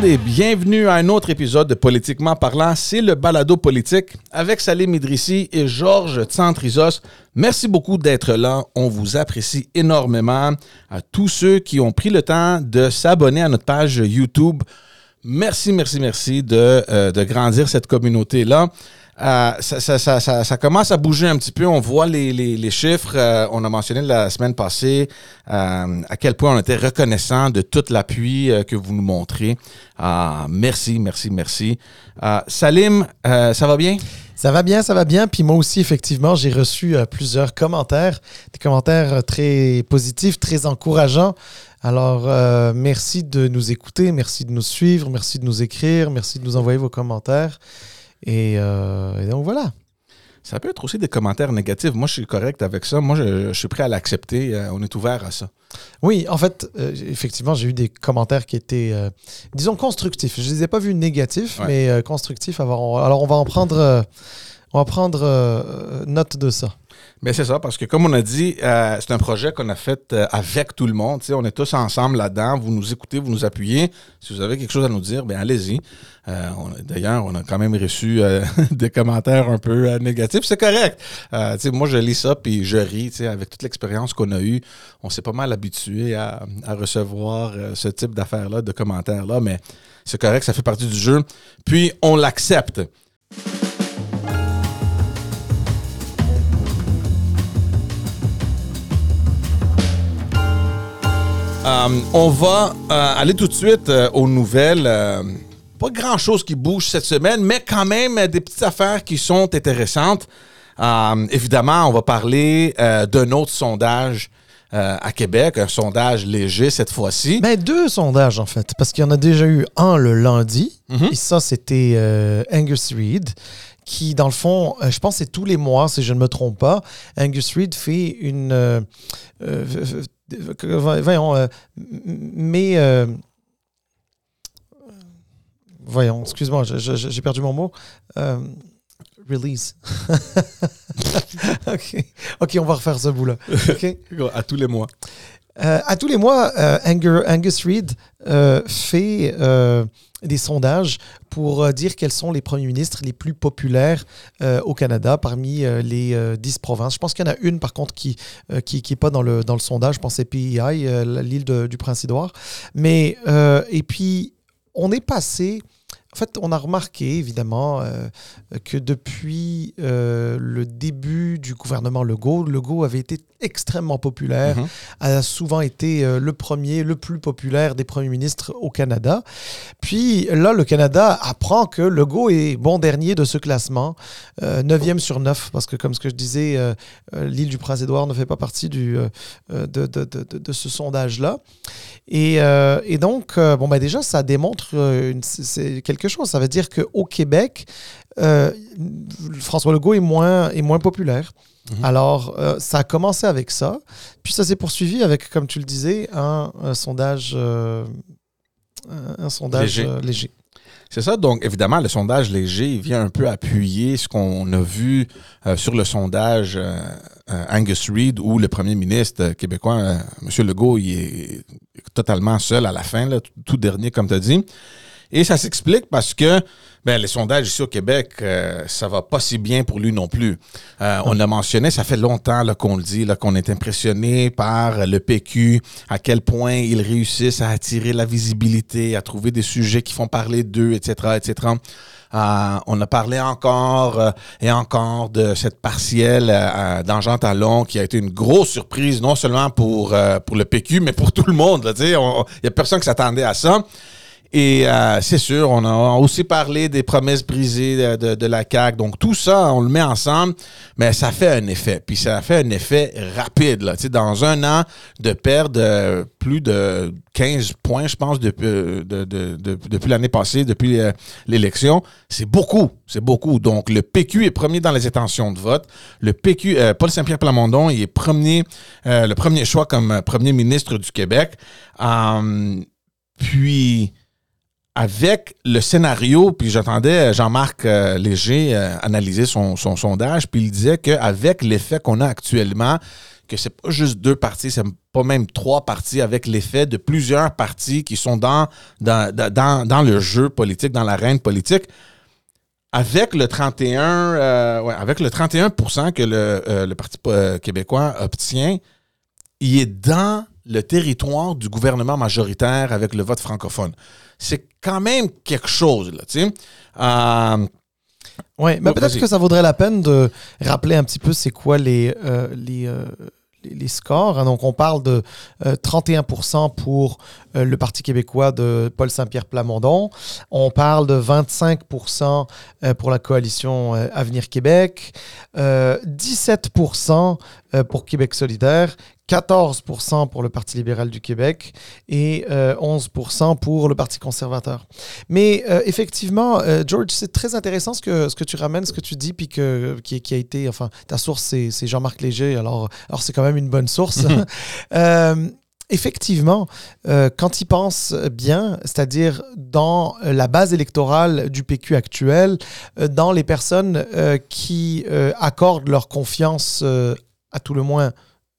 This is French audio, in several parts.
et bienvenue à un autre épisode de Politiquement parlant. C'est le balado politique avec Salim Idrissi et Georges Tsantrizos. Merci beaucoup d'être là. On vous apprécie énormément. À tous ceux qui ont pris le temps de s'abonner à notre page YouTube. Merci, merci, merci de, euh, de grandir cette communauté-là. Euh, ça, commence à bouger un petit peu. On voit les, chiffres. Euh, on a mentionné la semaine passée euh, à quel point on était reconnaissant de tout l'appui que vous nous montrez. merci, merci, merci. Salim, ça va bien? Ça va bien, ça va bien. Puis moi aussi, effectivement, j'ai reçu plusieurs commentaires, des commentaires très positifs, très encourageants. Alors, merci de nous écouter, merci de nous suivre, merci de nous écrire, merci de nous envoyer vos commentaires. Euh, et, donc voilà. Ça peut être aussi des commentaires négatifs. Moi, je suis correct avec ça. Moi, je, suis prêt à l'accepter. Euh, on est ouvert à ça. Oui, en fait, euh, effectivement, j'ai eu des commentaires qui étaient, disons, constructifs. Je ne les ai pas vus négatifs, mais constructifs. Alors, alors, on va en prendre, on va prendre note de ça. Mais c'est ça, parce que comme on a dit, euh, c'est un projet qu'on a fait euh, avec tout le monde. on est tous ensemble là-dedans. Vous nous écoutez, vous nous appuyez. Si vous avez quelque chose à nous dire, bien allez-y. Euh, d'ailleurs, on a quand même reçu des commentaires un peu négatifs. C'est correct. moi, je lis ça puis je ris. Avec toute l'expérience qu'on a eue, on s'est pas mal habitué à, à recevoir ce type d'affaires-là, de commentaires-là. Mais c'est correct, ça fait partie du jeu. Puis, on l'accepte. Euh, on va euh, aller tout de suite euh, aux nouvelles. pas grand-chose qui bouge cette semaine, mais quand même des petites affaires qui sont intéressantes. évidemment, on va parler d'un autre sondage à Québec, un sondage léger cette fois-ci. Ben, deux sondages, en fait, parce qu'il y en a déjà eu un le lundi, mhm. et ça, c'était Angus Reid, qui, dans le fond, je pense c'est tous les mois, si je ne me trompe pas, Angus Reid fait une voyons, euh, mais euh, voyons, excuse-moi, j'ai perdu mon mot. Euh, release. OK. OK, on va refaire ce bout-là. à tous les mois. à tous les mois, Angus Reid fait des sondages pour euh, dire quels sont les premiers ministres les plus populaires euh, au Canada parmi euh, les dix provinces. Je pense qu'il y en a une, par contre, qui n'est qui, qui pas dans le, dans le sondage. Je pense c'est PEI, l'île du Prince-Édouard. Mais, et puis, on est passé en fait, on a remarqué évidemment euh, que depuis euh, le début du gouvernement Legault, Legault avait été extrêmement populaire, mhm. a souvent été euh, le premier, le plus populaire des premiers ministres au Canada. Puis là, le Canada apprend que Legault est bon dernier de ce classement, 9e sur 9, parce que comme ce que je disais, l'île du Prince-Édouard ne fait pas partie du, de, de, de, de, ce sondage-là. Et, et, donc, bon, ben déjà, ça démontre une, quelque chose. Ça veut dire qu'au Québec, euh, François Legault est moins, est moins populaire. Mhm. Alors, euh, ça a commencé avec ça. Puis ça s'est poursuivi avec, comme tu le disais, un, sondage, euh, un sondage léger. C'est ça. Donc, évidemment, le sondage léger vient un peu appuyer ce qu'on a vu sur le sondage Angus Reid, où le premier ministre québécois, M. Legault, il est totalement seul à la fin, tout dernier, comme tu as dit. Et ça s'explique parce que ben, les sondages ici au Québec, euh, ça va pas si bien pour lui non plus. Euh, on l'a mentionné, ça fait longtemps qu'on le dit, qu'on est impressionné par le PQ, à quel point ils réussissent à attirer la visibilité, à trouver des sujets qui font parler d'eux, etc., etc. Euh, on a parlé encore et encore de cette partielle euh, Talon qui a été une grosse surprise, non seulement pour, pour le PQ, mais pour tout le monde. Il n'y a personne qui s'attendait à ça. Et euh, c'est sûr, on a aussi parlé des promesses brisées de, la CAQ. Donc tout ça, on le met ensemble, mais ça fait un effet. Puis ça fait un effet rapide. Là. dans un an, de perdre euh, plus de 15 points, je pense, depuis, euh, depuis l'année passée, depuis l'élection, c'est beaucoup. C'est beaucoup. Donc le PQ est premier dans les intentions de vote. Le PQ, Paul Saint-Pierre Plamondon, il est premier, le premier choix comme premier ministre du Québec. puis avec le scénario, puis j'entendais Jean-Marc euh, Léger euh, analyser son, sondage, puis il disait qu'avec l'effet qu'on a actuellement, que c'est pas juste deux partis, c'est pas même trois partis, avec l'effet de plusieurs partis qui sont dans, le jeu politique, dans l'arène politique. Avec le 31, euh, ouais, avec le 31 que le, euh, Parti euh, québécois obtient, il est dans le territoire du gouvernement majoritaire avec le vote francophone. C'est quand même quelque chose, là, tu sais. Euh, oui, mais peut-être que ça vaudrait la peine de rappeler un petit peu c'est quoi les, les, les scores. Hein. Donc, on parle de 31% euh, pour euh, le Parti québécois de Paul Saint-Pierre Plamondon. On parle de 25% euh, pour la coalition Avenir Québec, 17% pour Québec solidaire 14% pour le Parti libéral du Québec et 11% pour le Parti conservateur. Mais effectivement, George, c'est très intéressant ce que, ce que tu ramènes, ce que tu dis, puis que, qui, qui a été, enfin, ta source, c'est Jean-Marc Léger, alors, alors c'est quand même une bonne source. effectivement, euh, quand ils pensent bien, c'est-à-dire dans la base électorale du PQ actuel, euh, dans les personnes euh, qui accordent leur confiance, à tout le moins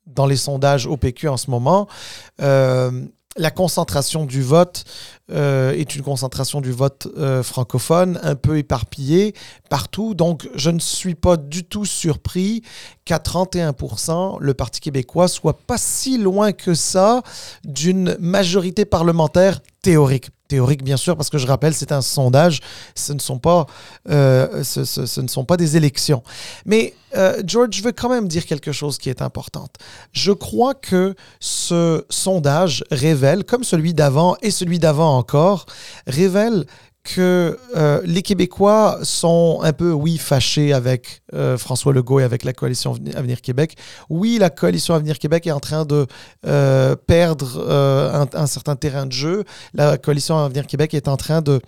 dans les sondages au PQ en ce moment, la concentration du vote euh, est une concentration du vote euh, francophone un peu éparpillée partout. Donc, je ne suis pas du tout surpris qu'à 31%, le Parti québécois soit pas si loin que ça d'une majorité parlementaire théorique théorique, bien sûr, parce que je rappelle, c'est un sondage, ce ne sont pas, euh, ce, ne sont pas des élections. Mais euh, George, je veux quand même dire quelque chose qui est important. Je crois que ce sondage révèle, comme celui d'avant et celui d'avant encore, révèle que euh, les Québécois sont un peu, oui, fâchés avec euh, François Legault et avec la coalition Avenir Québec. Oui, la coalition Avenir Québec est en train de perdre un, certain terrain de jeu. La coalition Avenir Québec est en train de,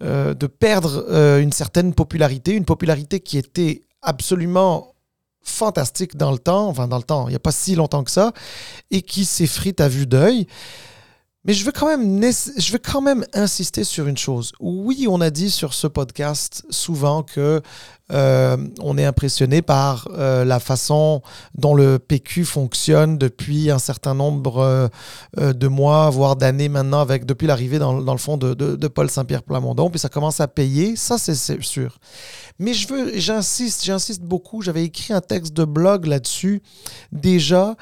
de perdre une certaine popularité, une popularité qui était absolument fantastique dans le temps, enfin dans le temps, il n'y a pas si longtemps que ça, et qui s'effrite à vue d'œil. Mais je veux, quand même, je veux quand même insister sur une chose. Oui, on a dit sur ce podcast souvent que euh, on est impressionné par euh, la façon dont le PQ fonctionne depuis un certain nombre euh, de mois, voire d'années maintenant, avec depuis l'arrivée dans, le fond de, de, de Paul Saint-Pierre Plamondon, puis ça commence à payer, ça c'est sûr. Mais je veux, j'insiste, j'insiste beaucoup. J'avais écrit un texte de blog là-dessus déjà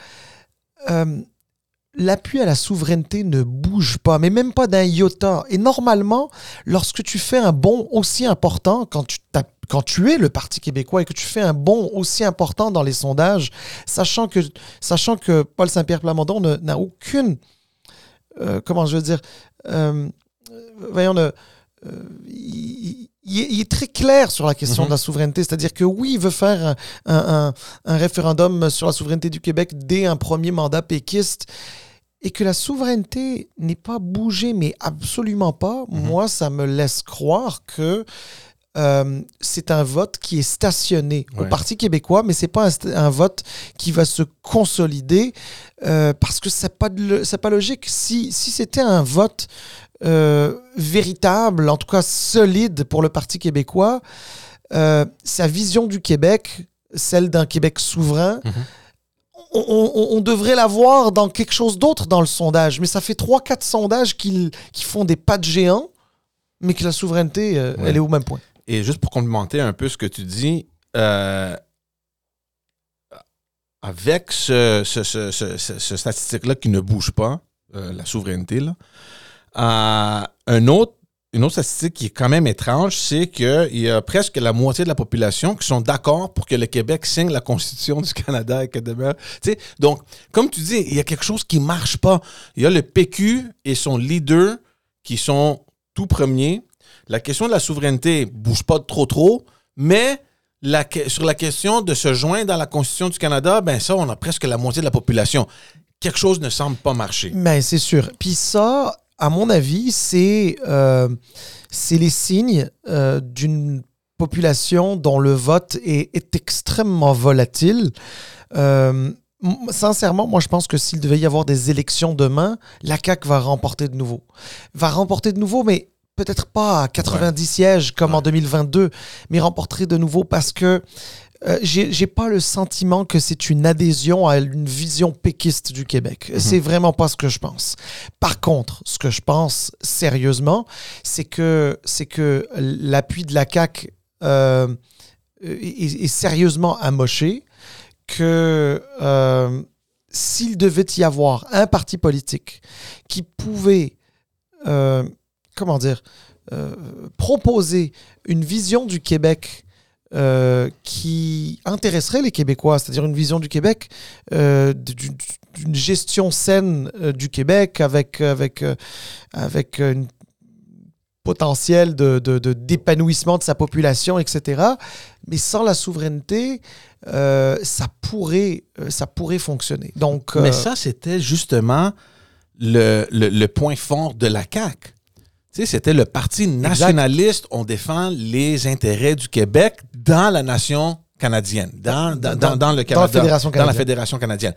l'appui à la souveraineté ne bouge pas, mais même pas d'un iota. Et normalement, lorsque tu fais un bond aussi important, quand tu, es le Parti québécois et que tu fais un bond aussi important dans les sondages, sachant que, sachant que Paul Saint-Pierre Plamondon n'a aucune... Euh, comment je veux dire euh, Voyons, euh, il, est très clair sur la question de la mhm. souveraineté, c'est-à-dire que oui, il veut faire un, un, référendum sur la souveraineté du Québec dès un premier mandat péquiste et que la souveraineté n'est pas bougée, mais absolument pas, mhm. moi, ça me laisse croire que euh, c'est un vote qui est stationné au Parti québécois, mais c'est pas un, vote qui va se consolider euh, parce que c'est pas pas logique. Si, si c'était un vote euh, véritable, en tout cas solide pour le Parti québécois, sa vision du Québec, celle d'un Québec souverain. Mhm on, devrait la voir dans quelque chose d'autre dans le sondage. Mais ça fait 3-4 sondages qui, font des pas de géant, mais que la souveraineté, euh, elle est au même point. Et juste pour complémenter un peu ce que tu dis, euh, avec ce, statistique-là qui ne bouge pas, euh, la souveraineté, là, un autre une autre statistique qui est quand même étrange, c'est qu'il y a presque la moitié de la population qui sont d'accord pour que le Québec signe la Constitution du Canada et que demain. Donc, comme tu dis, il y a quelque chose qui ne marche pas. Il y a le PQ et son leader qui sont tout premiers. La question de la souveraineté bouge pas trop trop, mais sur la question de se joindre dans la Constitution du Canada, ben ça, on a presque la moitié de la population. Quelque chose ne semble pas marcher. Mais ben, c'est sûr. Puis ça, à mon avis, c'est euh, les signes euh, d'une population dont le vote est, extrêmement volatile. Euh, sincèrement, moi, je pense que s'il devait y avoir des élections demain, la CAQ va remporter de nouveau. Va remporter de nouveau, mais peut-être pas à 90 sièges comme en 2022, mais remporter de nouveau parce que euh, j'ai pas le sentiment que c'est une adhésion à une vision péquiste du Québec. Mhm. C'est vraiment pas ce que je pense. Par contre, ce que je pense sérieusement, c'est que c'est que l'appui de la CAC euh, est, est sérieusement amoché. Que euh, s'il devait y avoir un parti politique qui pouvait, comment dire, proposer une vision du Québec euh, qui intéresserait les Québécois, c'est-à-dire une vision du Québec, euh, d'une gestion saine euh, du Québec avec, avec, avec une potentiel de, de- de- d'épanouissement de sa population, etc. Mais sans la souveraineté, euh, ça, pourrait, ça pourrait fonctionner. Donc, Mais ça, c'était justement le, le- le point fort de la CAQ. Sais, c'était le parti nationaliste. On défend les intérêts du Québec dans la nation canadienne, dans, dans, dans- dans le Canada, Fédération dans la. Fédération canadienne.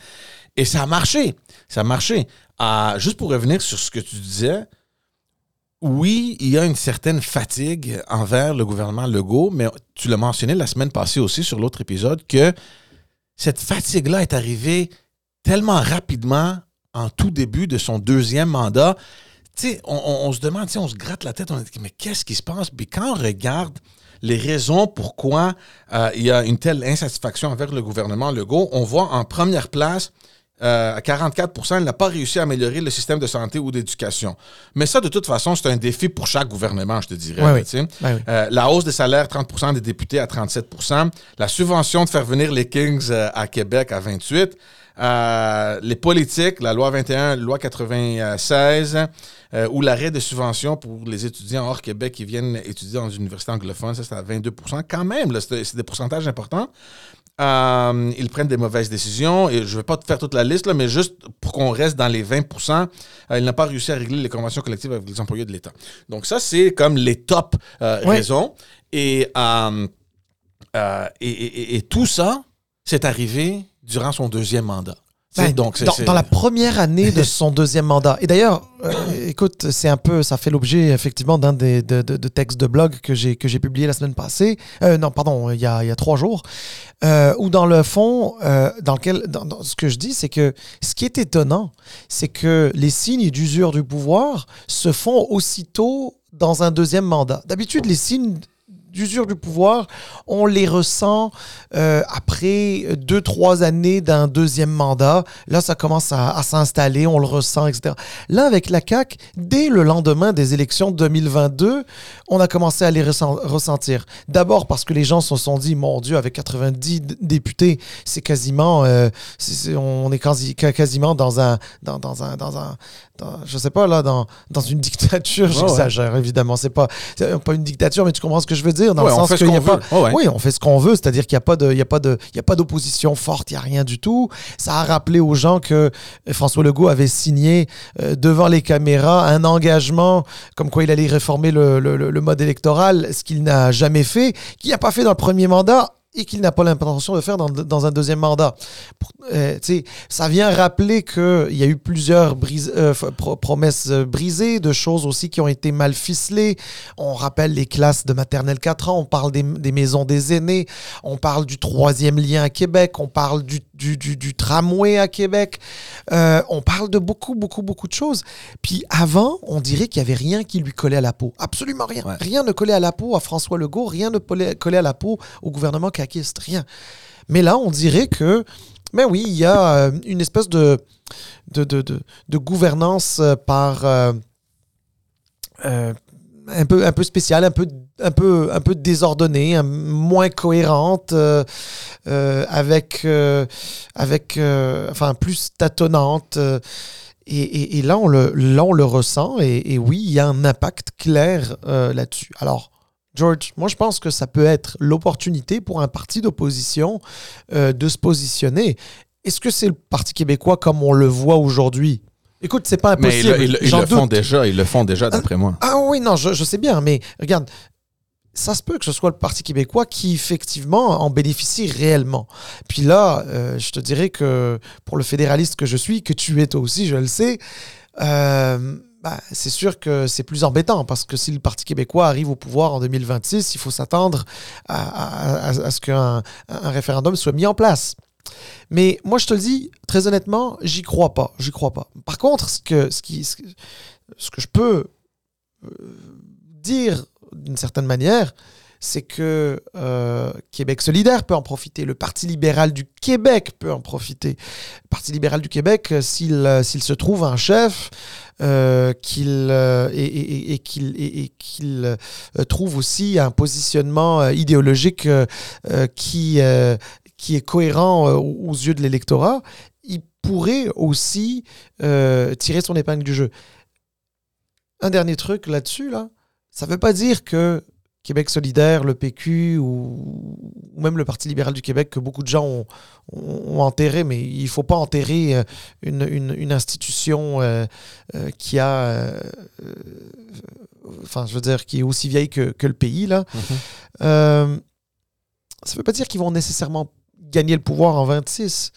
Et ça a marché. Ça a marché. Ah, juste pour revenir sur ce que tu disais, oui, il y a une certaine fatigue envers le gouvernement Legault, mais tu l'as mentionné la semaine passée aussi sur l'autre épisode que cette fatigue-là est arrivée tellement rapidement en tout début de son deuxième mandat. Sais, on, on- on se demande, on se gratte la tête, on se dit, mais qu'est-ce qui se passe? Puis quand on regarde les raisons pourquoi euh, il y a une telle insatisfaction envers le gouvernement Legault, on voit en première place euh, à 44% il n'a pas réussi à améliorer le système de santé ou d'éducation. Mais ça, de toute façon, c'est un défi pour chaque gouvernement, je te dirais. Oui. oui. Euh, la hausse des salaires, 30% des députés à 37% la subvention de faire venir les Kings euh, à Québec à 28 euh, les politiques, la loi 21, loi 96, euh, ou l'arrêt de subventions pour les étudiants hors Québec qui viennent étudier dans une université anglophone, ça c'est à 22% Quand même, c'est des pourcentages importants. Euh, ils prennent des mauvaises décisions. Et je ne vais pas te faire toute la liste, là, mais juste pour qu'on reste dans les 20 euh, il n'a pas réussi à régler les conventions collectives avec les employés de l'État. Donc ça, c'est comme les top euh, raisons. Et, et, et- et tout ça, c'est arrivé durant son deuxième mandat. Ben, donc, dans, dans la première année de son deuxième mandat. Et d'ailleurs, euh, écoute, c'est un peu, ça fait l'objet effectivement d'un des de, de- de textes de blog que j'ai que j'ai publié la semaine passée. Euh, non, pardon, il y a, il y a trois jours. Euh, où dans le fond, euh, dans lequel, dans, dans ce que je dis, c'est que ce qui est étonnant, c'est que les signes d'usure du pouvoir se font aussitôt dans un deuxième mandat. D'habitude, les signes d'usure du pouvoir, on les ressent euh, après deux, trois années d'un deuxième mandat. Là, ça commence à, à s'installer, on le ressent, etc. Là, avec la CAQ, dès le lendemain des élections de 2022, on a commencé à les ressent- ressentir. D'abord parce que les gens se sont dit, mon Dieu, avec 90 d- députés, c'est quasiment, euh, on est quasi, quasiment dans un, dans, dans un, dans un, dans- je sais pas là, dans, dans une dictature. ouais. J'exagère évidemment, c'est pas, c'est pas une dictature, mais tu comprends ce que je veux dire? Dans Ouais, le on sens fait ce qu'il a pas. Ouais, oui, on fait ce qu'on veut, c'est-à-dire qu'il n'y a pas de, il y a pas de, il y a pas d'opposition forte, il n'y a rien du tout. Ça a rappelé aux gens que euh, François Legault avait signé euh, devant les caméras un engagement comme quoi il allait réformer le, le- le- le mode électoral, ce qu'il n'a jamais fait, qu'il n'a pas fait dans le premier mandat et qu'il n'a pas l'intention de faire dans, un deuxième mandat. Pour- euh, ça vient rappeler qu'il y a eu plusieurs euh, promesses euh, brisées, de choses aussi qui ont été mal ficelées. On rappelle les classes de maternelle 4 ans, on parle des, des maisons des aînés, on parle du troisième lien à Québec, on parle du, du, du- du tramway à Québec, Euh, on parle de beaucoup, beaucoup, beaucoup de choses. Puis avant, on dirait qu'il n'y avait rien qui lui collait à la peau. Absolument rien. Ouais. Rien ne collait à la peau à François Legault, rien ne collait à la peau au gouvernement caquiste, rien. Mais là, on dirait que, ben oui, il y a euh, une espèce de, de, de, de, de gouvernance euh, par... euh, euh, un peu, un peu spéciale, un peu, un peu, un peu désordonnée, un- moins cohérente, euh, euh, avec, euh, avec enfin, plus tâtonnante. et, et- et là, on le, là, on le ressent. Et, et oui, il y a un impact clair là-dessus. Alors, George, moi, je pense que ça peut être l'opportunité pour un parti d'opposition de se positionner. Est-ce que c'est le Parti québécois comme on le voit aujourd'hui? Écoute, c'est pas Mais ils, impossible. ils- ils le font déjà, ils le font déjà, d'après moi. Ah oui, non, je, je sais bien, mais regarde, ça se peut que ce soit le Parti québécois qui, effectivement, en bénéficie réellement. Puis là, euh, je te dirais que pour le fédéraliste que je suis, que tu es toi aussi, je le sais, euh, ben, c'est sûr que c'est plus embêtant parce que si le Parti québécois arrive au pouvoir en 2026, il faut s'attendre à, ce qu'un un référendum soit mis en place. Mais moi, je te le dis, très honnêtement, j'y crois pas. J'y crois pas. Par contre, ce que, ce qui, ce que je peux euh, dire d'une certaine manière, c'est que euh, Québec solidaire peut en profiter, le Parti libéral du Québec peut en profiter. Le Parti libéral du Québec, euh, s'il s'il se trouve un chef, qu'il et, qu'il trouve aussi un positionnement idéologique qui qui est cohérent aux yeux de l'électorat, il pourrait aussi tirer son épingle du jeu. Un dernier truc là-dessus, là, ça ne veut pas dire que Québec solidaire, le PQ ou, même le Parti libéral du Québec, que beaucoup de gens ont, enterré, mais il ne faut pas enterrer euh, une, institution euh, euh, qui a... enfin, je veux dire, qui est aussi vieille que, le pays, là. Mm-hmm. ça ne veut pas dire qu'ils vont nécessairement gagner le pouvoir en 26.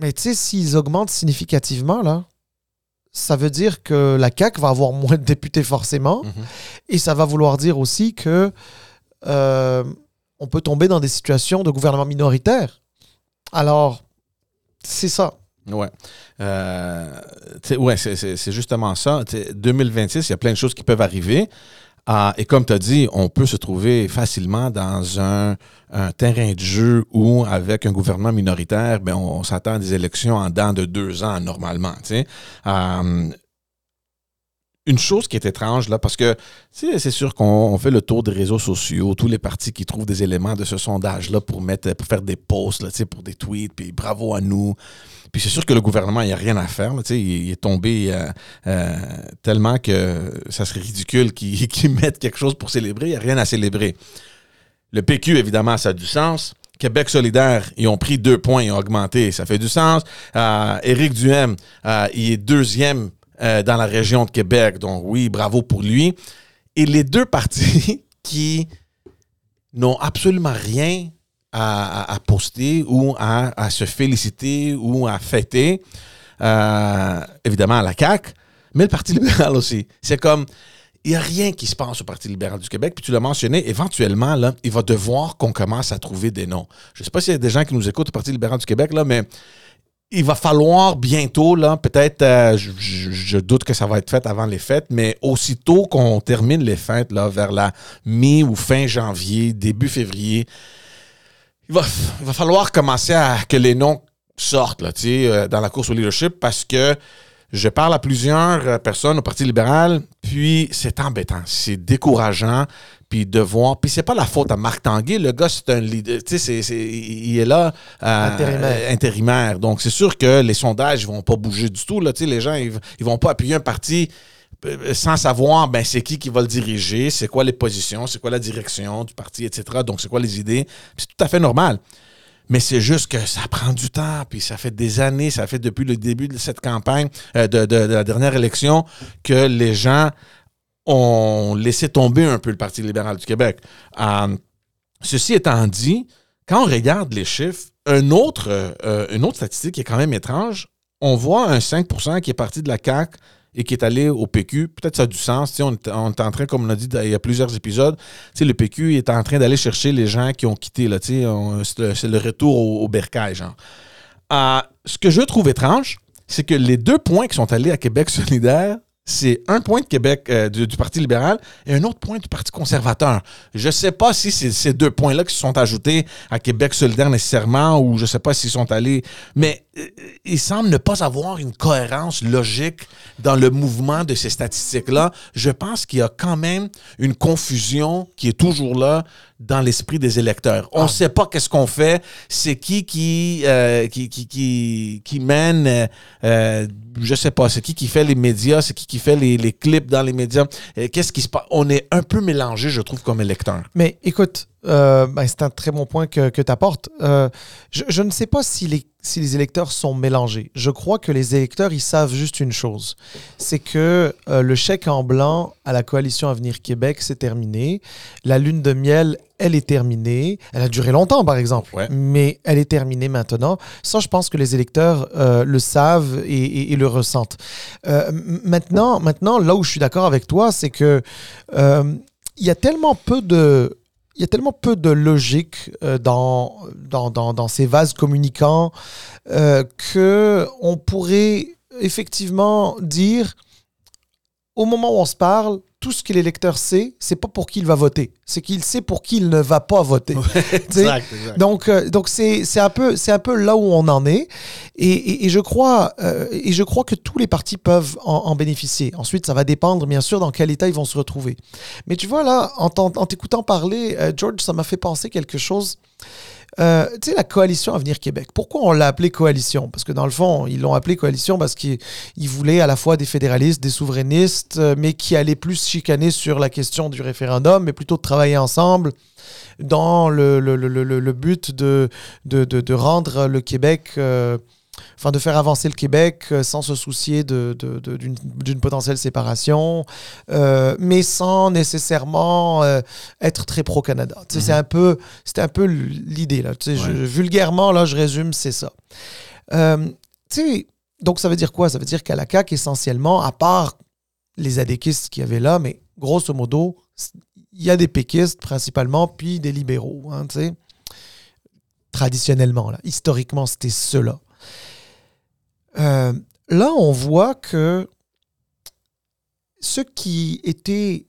Mais tu sais, s'ils augmentent significativement, là, ça veut dire que la CAQ va avoir moins de députés forcément. Mhm. Et ça va vouloir dire aussi que euh, on peut tomber dans des situations de gouvernement minoritaire. Alors, c'est ça. Ouais. Euh, ouais, c'est justement ça. 2026, il y a plein de choses qui peuvent arriver. Ah, et comme tu as dit, on peut se trouver facilement dans un, terrain de jeu où, avec un gouvernement minoritaire, ben, on, s'attend à des élections en dans de deux ans normalement. Euh, une chose qui est étrange, là, parce que c'est sûr qu'on fait le tour des réseaux sociaux, tous les partis qui trouvent des éléments de ce sondage-là pour mettre pour faire des posts, là, pour des tweets, puis bravo à nous. Puis c'est sûr que le gouvernement, il n'y a rien à faire. il, il, est tombé euh, euh, tellement que ça serait ridicule qu'il mette quelque chose pour célébrer. Il n'y a rien à célébrer. Le PQ, évidemment, ça a du sens. Québec solidaire, ils ont pris deux points, ils ont augmenté, ça fait du sens. Euh, Éric Duhem, il est deuxième dans la région de Québec. Donc oui, bravo pour lui. Et les deux partis qui n'ont absolument rien à, poster ou à, se féliciter ou à fêter, euh, évidemment à la CAQ, mais le Parti libéral aussi. C'est comme, il n'y a rien qui se passe au Parti libéral du Québec. Puis tu l'as mentionné, éventuellement, là, il va devoir qu'on commence à trouver des noms. Je ne sais pas s'il y a des gens qui nous écoutent au Parti libéral du Québec, là, mais il va falloir bientôt, là, peut-être, euh, je, doute que ça va être fait avant les fêtes, mais aussitôt qu'on termine les fêtes, là, vers la mi ou fin janvier, début février, il va, va falloir commencer à que les noms sortent là, euh, dans la course au leadership parce que je parle à plusieurs euh, personnes au Parti libéral, puis c'est embêtant, c'est décourageant puis de voir. Puis c'est pas la faute à Marc Tanguay. Le gars, c'est un leader. Tu sais, il est là euh, intérimaire. Donc, c'est sûr que les sondages vont pas bouger du tout. Là. Tu sais, les gens, ils, ils vont pas appuyer un parti sans savoir ben, c'est qui qui va le diriger, c'est quoi les positions, c'est quoi la direction du parti, etc. Donc, c'est quoi les idées. C'est tout à fait normal. Mais c'est juste que ça prend du temps, puis ça fait des années, ça fait depuis le début de cette campagne, euh, de, de, la dernière élection, que les gens ont laissé tomber un peu le Parti libéral du Québec. Euh, ceci étant dit, quand on regarde les chiffres, autre, euh, une autre statistique qui est quand même étrange, on voit un 5% qui est parti de la CAQ et qui est allé au PQ. Peut-être ça a du sens. On est, on est, en train, comme on a dit il y a plusieurs épisodes, le PQ est en train d'aller chercher les gens qui ont quitté. C'est le, retour au, au bercail. Euh, ce que je trouve étrange, c'est que les deux points qui sont allés à Québec solidaire, c'est un point de Québec euh, du, Parti libéral et un autre point du Parti conservateur. Je ne sais pas si c'est ces deux points-là qui se sont ajoutés à Québec solidaire nécessairement ou je ne sais pas s'ils sont allés, mais euh, il semble ne pas avoir une cohérence logique dans le mouvement de ces statistiques-là. Je pense qu'il y a quand même une confusion qui est toujours là dans l'esprit des électeurs. On ne ah. sait pas qu'est-ce qu'on fait, c'est qui qui, euh, qui, qui, qui, qui, mène, euh, euh, je sais pas, c'est qui qui fait les médias, c'est qui qui fait les, clips dans les médias. Qu'est-ce qui se passe? On est un peu mélangé, je trouve, comme électeur. Mais écoute, euh, ben, c'est un très bon point que, que tu apportes. Euh, je, je, ne sais pas si les, si les électeurs sont mélangés. Je crois que les électeurs, ils savent juste une chose. C'est que euh, le chèque en blanc à la coalition Avenir Québec, c'est terminé. La lune de miel, elle est terminée. Elle a duré longtemps, par exemple, Ouais. mais elle est terminée maintenant. Ça, je pense que les électeurs le savent et, et- et le ressentent. Maintenant, maintenant, là où je suis d'accord avec toi, c'est que il y a tellement peu de il y a tellement peu de logique euh, dans, ces vases communicants euh, que on pourrait effectivement dire au moment où on se parle, tout ce que l'électeur sait, c'est pas pour qui il va voter, c'est qu'il sait pour qui il ne va pas voter. Exact. donc, euh, donc c'est, c'est un peu, c'est un peu là où on en est, et, et- et je crois, euh, et je crois que tous les partis peuvent en, en bénéficier. Ensuite, ça va dépendre bien sûr dans quel état ils vont se retrouver. Mais tu vois là, en t'écoutant parler, euh, George, ça m'a fait penser quelque chose. Euh, tu sais, la coalition Avenir Québec. Pourquoi on l'a appelée coalition? Parce que dans le fond, ils l'ont appelée coalition parce qu'ils ils voulaient à la fois des fédéralistes, des souverainistes, euh, mais qui allaient plus chicaner sur la question du référendum, mais plutôt travailler ensemble dans le, but de, de, de- de rendre le Québec, euh, enfin de faire avancer le Québec euh, sans se soucier de- de- de- d'une d'une potentielle séparation, euh, mais sans nécessairement euh, être très pro-Canada. Tu sais, C'est un peu, c'était un peu l'idée. là. Tu sais, je- Ouais. vulgairement, là, je résume, c'est ça. Euh, tu sais, donc ça veut dire quoi? Ça veut dire qu'à la CAQ, essentiellement, à part les adéquistes qu'il y avait là, mais grosso modo, il y a des péquistes principalement, puis des libéraux, hein, tu sais. Traditionnellement, là. Historiquement, c'était ceux-là. Euh, là, on voit que ceux qui étaient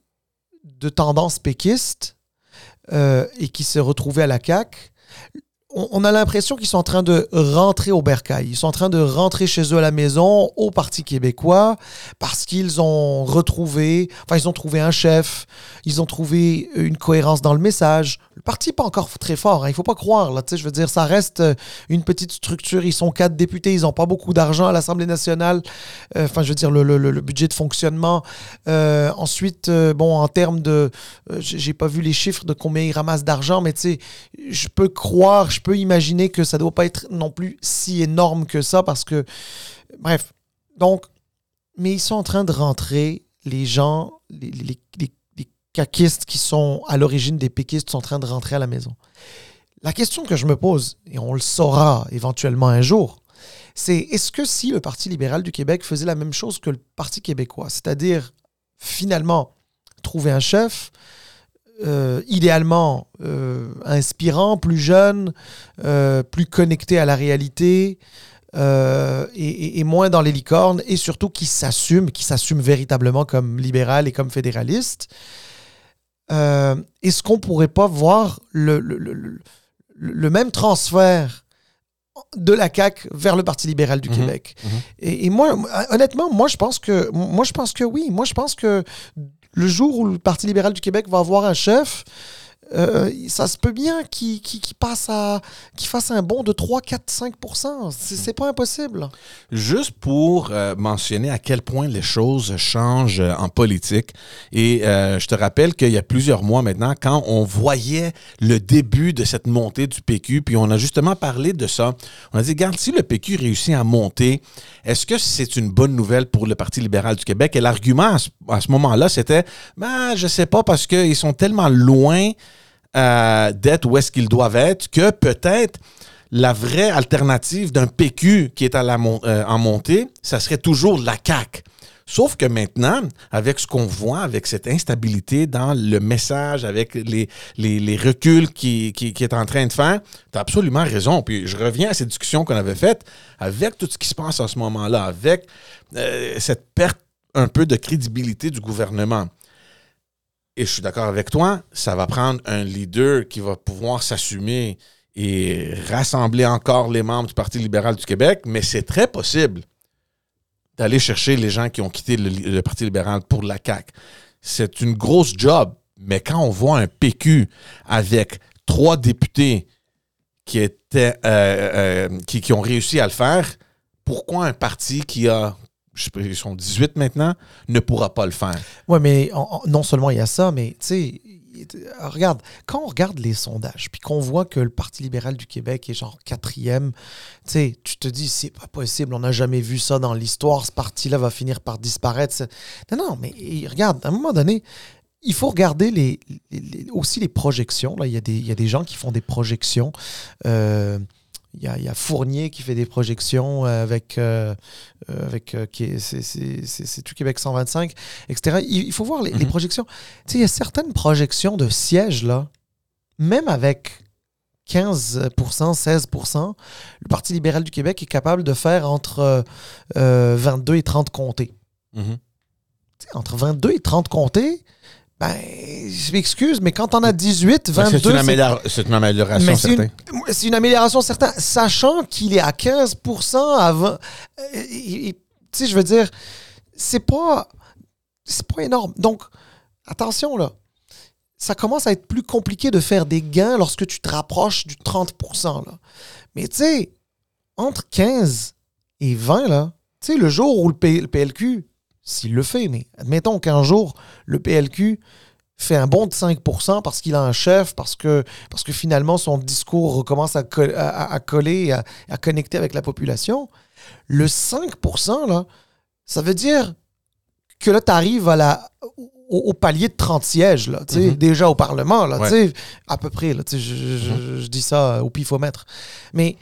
de tendance péquiste euh, et qui se retrouvaient à la CAQ, on, a l'impression qu'ils sont en train de rentrer au bercail. Ils sont en train de rentrer chez eux à la maison, au Parti québécois, parce qu'ils ont retrouvé, enfin, ils ont trouvé un chef, ils ont trouvé une cohérence dans le message. Le parti n'est pas encore très fort, hein, il ne faut pas croire. Là, tu sais, je veux dire, ça reste euh, une petite structure. Ils sont quatre députés, ils n'ont pas beaucoup d'argent à l'Assemblée nationale. Euh, Enfin, je veux dire, le, budget de fonctionnement. Euh, ensuite, bon, en termes de. j'ai pas vu les chiffres de combien ils ramassent d'argent, mais tu sais, je peux croire, peux imaginer que ça doit pas être non plus si énorme que ça parce que. Bref. Donc, mais ils sont en train de rentrer, les gens, les, les, les- les caquistes qui sont à l'origine des péquistes sont en train de rentrer à la maison. La question que je me pose, et on le saura éventuellement un jour, c'est est-ce que si le Parti libéral du Québec faisait la même chose que le Parti québécois, c'est-à-dire finalement trouver un chef, euh, idéalement euh, inspirant, plus jeune, euh, plus connecté à la réalité, et, moins dans les licornes, et surtout qui s'assume, qui s'assume véritablement comme libéral et comme fédéraliste. Est-ce qu'on pourrait pas voir le, le- le- le- le même transfert de la CAQ vers le Parti libéral du Mhm. Québec? Mhm. Et, et moi, honnêtement, moi je pense que moi je pense que oui. Moi je pense que le jour où le Parti libéral du Québec va avoir un chef, euh, ça se peut bien qu'il passe à fasse un bond de 3, 4, 5 C'est c'est pas impossible. Juste pour euh, mentionner à quel point les choses changent euh, en politique. Et je te rappelle qu'il y a plusieurs mois maintenant, quand on voyait le début de cette montée du PQ, puis on a justement parlé de ça, on a dit, regarde, si le PQ réussit à monter, est-ce que c'est une bonne nouvelle pour le Parti libéral du Québec? Et l'argument à ce, à ce moment-là, c'était, ben, je sais pas, parce qu'ils sont tellement loin euh, d'être où est-ce qu'ils doivent être que peut-être la vraie alternative d'un PQ qui est euh, en montée, ça serait toujours la CAQ. Sauf que maintenant, avec ce qu'on voit, avec cette instabilité dans le message, avec les, reculs qui, est en train de faire, tu as absolument raison. Puis je reviens à ces discussions qu'on avait faites, avec tout ce qui se passe en ce moment-là, avec euh, cette perte un peu de crédibilité du gouvernement. Et je suis d'accord avec toi, ça va prendre un leader qui va pouvoir s'assumer et rassembler encore les membres du Parti libéral du Québec, mais c'est très possible d'aller chercher les gens qui ont quitté le, Parti libéral pour la CAQ. C'est une grosse job, mais quand on voit un PQ avec trois députés qui étaient euh, euh, qui, ont réussi à le faire, pourquoi un parti qui a ils sont 18 maintenant, ne pourra pas le faire. Ouais, mais non seulement il y a ça, mais tu sais, regarde, quand on regarde les sondages, puis qu'on voit que le Parti libéral du Québec est genre quatrième, tu sais, tu te dis, c'est pas possible, on n'a jamais vu ça dans l'histoire, ce parti-là va finir par disparaître. Non, non, mais regarde, à un moment donné, il faut regarder les, aussi les projections. Là, il y, a des, il y a des gens qui font des projections. Euh, il y, a, il y, a, Fournier qui fait des projections avec, euh, euh, avec c'est tout Québec 125, etc. Il, faut voir les, les mhm. projections. Tu sais, il y a certaines projections de sièges, là, même avec 15%, 16%, le Parti libéral du Québec est capable de faire entre 22 et 30 comtés. Mhm. Entre 22 et 30 comtés, ben, je m'excuse, mais quand on a 18, 22... C'est une, amélioration, certaine. C'est une, amélioration, certaine, sachant qu'il est à 15% avant... Euh, tu sais, je veux dire, c'est pas... C'est pas énorme. Donc, attention, là. Ça commence à être plus compliqué de faire des gains lorsque tu te rapproches du 30% là. Mais tu sais, entre 15 et 20, là, tu sais, le jour où le PLQ s'il le fait, mais admettons qu'un jour, le PLQ fait un bond de 5% parce qu'il a un chef, parce que, parce que finalement son discours recommence à, à, coller, à, à, connecter avec la population, le 5%, là, ça veut dire que là, tu arrives à la, au, palier de 30 sièges, là, mm-hmm. déjà au Parlement, là, à peu près. Là, je, mm-hmm. je, dis ça au pifomètre. Mais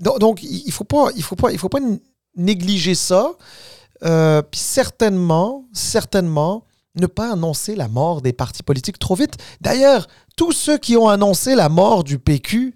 donc, il ne faut pas, il faut pas, il faut pas négliger ça. Euh, puis certainement, certainement, ne pas annoncer la mort des partis politiques trop vite. D'ailleurs, tous ceux qui ont annoncé la mort du PQ,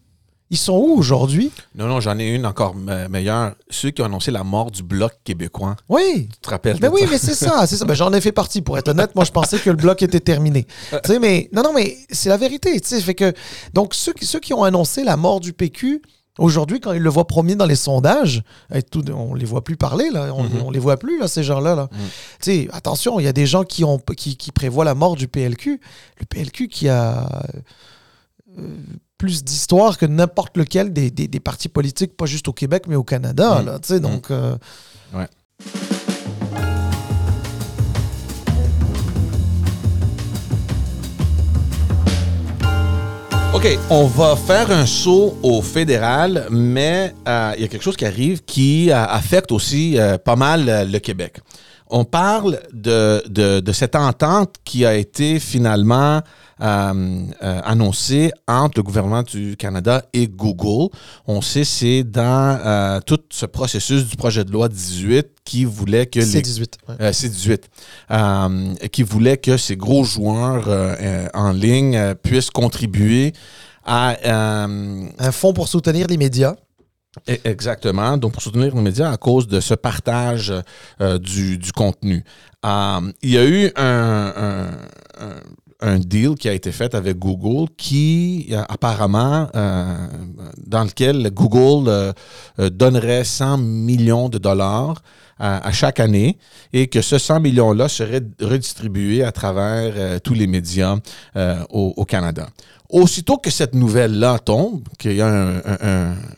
ils sont où aujourd'hui? Non, non, j'en ai une encore meilleure. Ceux qui ont annoncé la mort du Bloc québécois. Oui. Tu te rappelles? Mais oui, mais c'est ça. C'est ça. Ben, j'en ai fait partie, pour être honnête. Moi, je pensais que le Bloc était terminé. tu mais non, non, mais c'est la vérité. Fait que, donc, ceux, ceux qui ont annoncé la mort du PQ, Aujourd'hui, quand ils le voient premier dans les sondages, tout, on les voit plus parler, là. On, mhm. les voit plus, là, ces gens-là. Là. Mhm. Attention, il y a des gens qui, ont, qui, prévoient la mort du PLQ. Le PLQ qui a euh, plus d'histoire que n'importe lequel des, partis politiques, pas juste au Québec, mais au Canada. Mhm. donc, euh, ouais. OK, on va faire un saut au fédéral, mais euh, il y a quelque chose qui arrive qui euh, affecte aussi euh, pas mal le Québec. On parle de, de, cette entente qui a été finalement annoncée entre le gouvernement du Canada et Google. On sait c'est dans tout ce processus du projet de loi 18 qui voulait que les 18 18 qui voulait que ces gros joueurs en ligne puissent contribuer à un fonds pour soutenir les médias E, exactement. Donc, pour soutenir nos médias à cause de ce partage euh, du, contenu. Euh, il y a eu un, deal qui a été fait avec Google qui, euh, apparemment, dans lequel Google donnerait 100 millions de dollars à, chaque année et que ce 100 millions-là serait redistribué à travers tous les médias au Canada. Aussitôt que cette nouvelle-là tombe, qu'il y a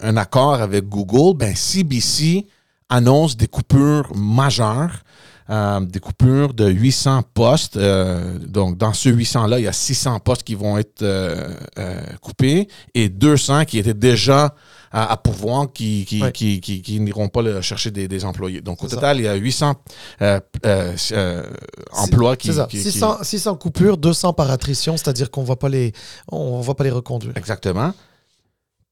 un, accord avec Google, ben CBC annonce des coupures majeures, euh, des coupures de 800 postes. Euh, donc, dans ce 800-là, il y a 600 postes qui vont être euh, coupés et 200 qui étaient déjà à, pouvoir qui, qui, qui, n'iront pas chercher des, employés. Donc, au total, il y a 800 euh, euh, euh, emplois qui, ça. 600, coupures, 200 par attrition, c'est-à-dire qu'on ne va pas les reconduire. Exactement.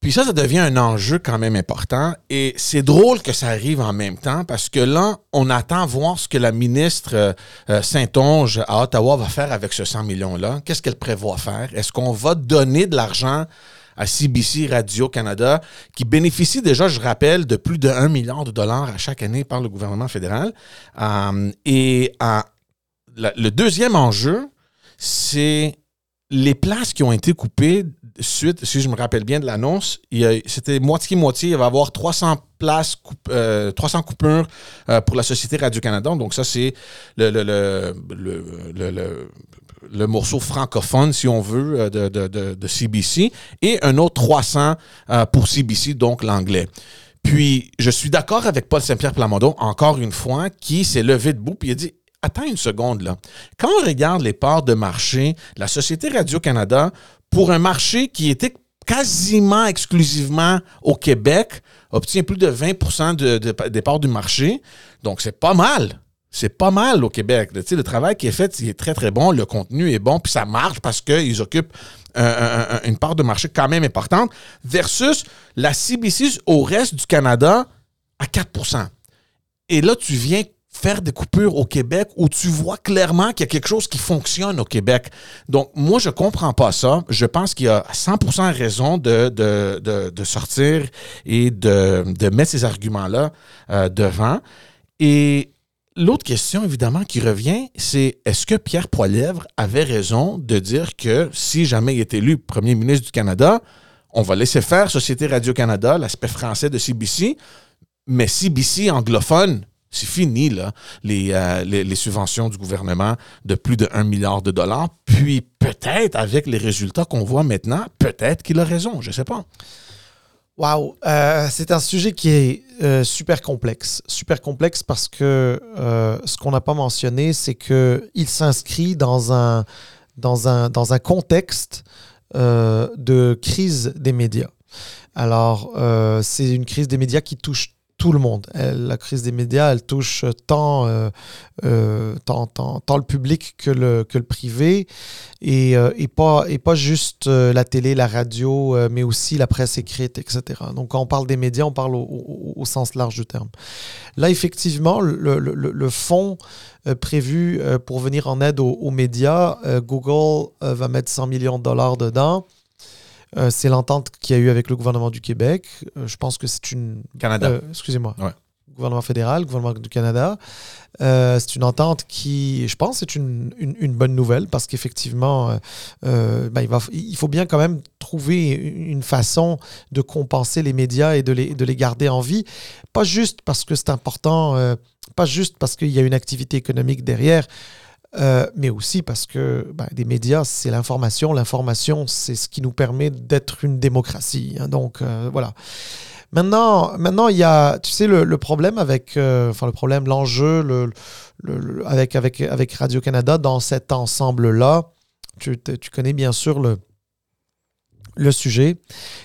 Puis ça, ça devient un enjeu quand même important. Et c'est drôle que ça arrive en même temps parce que là, on attend voir ce que la ministre Saint-Onge à Ottawa va faire avec ce 100 millions-là. Qu'est-ce qu'elle prévoit faire? Est-ce qu'on va donner de l'argent à CBC Radio-Canada, qui bénéficie déjà, je rappelle, de plus de 1 milliard de dollars à chaque année par le gouvernement fédéral? Euh, et euh, le deuxième enjeu, c'est les places qui ont été coupées suite, si je me rappelle bien de l'annonce, c'était moitié-moitié. Il va y avoir 300 places, 300 euh, coupures pour la Société Radio-Canada. Donc ça, c'est le, morceau francophone, si on veut, euh, de, CBC, et un autre 300 euh, pour CBC, donc l'anglais. Puis, je suis d'accord avec Paul Saint-Pierre Plamondon, encore une fois, qui s'est levé debout, puis il a dit attends une seconde là. Quand on regarde les parts de marché, la Société Radio-Canada, pour un marché qui était quasiment exclusivement au Québec, obtient plus de 20% de, des parts du marché. Donc, c'est pas mal. C'est pas mal au Québec. Le travail qui est fait, est très, très bon. Le contenu est bon, puis ça marche parce qu'ils occupent une part de marché quand même importante, versus la CBC au reste du Canada à 4% Et là, tu viens faire des coupures au Québec où tu vois clairement qu'il y a quelque chose qui fonctionne au Québec. Donc, moi, je comprends pas ça. Je pense qu'il y a 100% raison de, de, sortir et de, mettre ces arguments-là euh, devant. Et l'autre question, évidemment, qui revient, c'est est-ce que Pierre Poilièvre avait raison de dire que si jamais il est élu premier ministre du Canada, on va laisser faire Société Radio-Canada, l'aspect français de CBC, mais CBC anglophone, c'est fini, là, euh, les, les, subventions du gouvernement de plus de 1 milliard de dollars. Puis peut-être, avec les résultats qu'on voit maintenant, peut-être qu'il a raison, je ne sais pas. Wow, euh, c'est un sujet qui est euh, super complexe. Super complexe parce que ce qu'on n'a pas mentionné, c'est qu'il s'inscrit dans un, dans, un, dans un contexte de crise des médias. Alors, c'est une crise des médias qui touche tout le monde. la crise des médias, elle touche tant, euh, euh, le public que le, privé, et, euh, et, pas, juste la télé, la radio, mais aussi la presse écrite, etc. Donc quand on parle des médias, on parle au, sens large du terme. Là, effectivement, le, le, fonds prévu pour venir en aide aux médias, Google va mettre 100 millions de dollars dedans. Euh, c'est l'entente qu'il y a eu avec le gouvernement du Québec. Euh, je pense que c'est une. Canada. Euh, excusez-moi. Gouvernement fédéral, gouvernement du Canada. c'est une entente qui, je pense, c'est une, une, bonne nouvelle parce qu'effectivement, ben, il, va, il faut bien quand même trouver une façon de compenser les médias et de les, de les garder en vie. Pas juste parce que c'est important, pas juste parce qu'il y a une activité économique derrière. Euh, mais aussi parce que ben, des médias, c'est l'information. L'information, c'est ce qui nous permet d'être une démocratie. Hein. donc, euh, voilà. Maintenant, maintenant, il y a, tu sais, le, problème avec, euh, enfin, le problème, l'enjeu le, avec, avec, avec Radio-Canada dans cet ensemble-là, tu, tu connais bien sûr le, le sujet,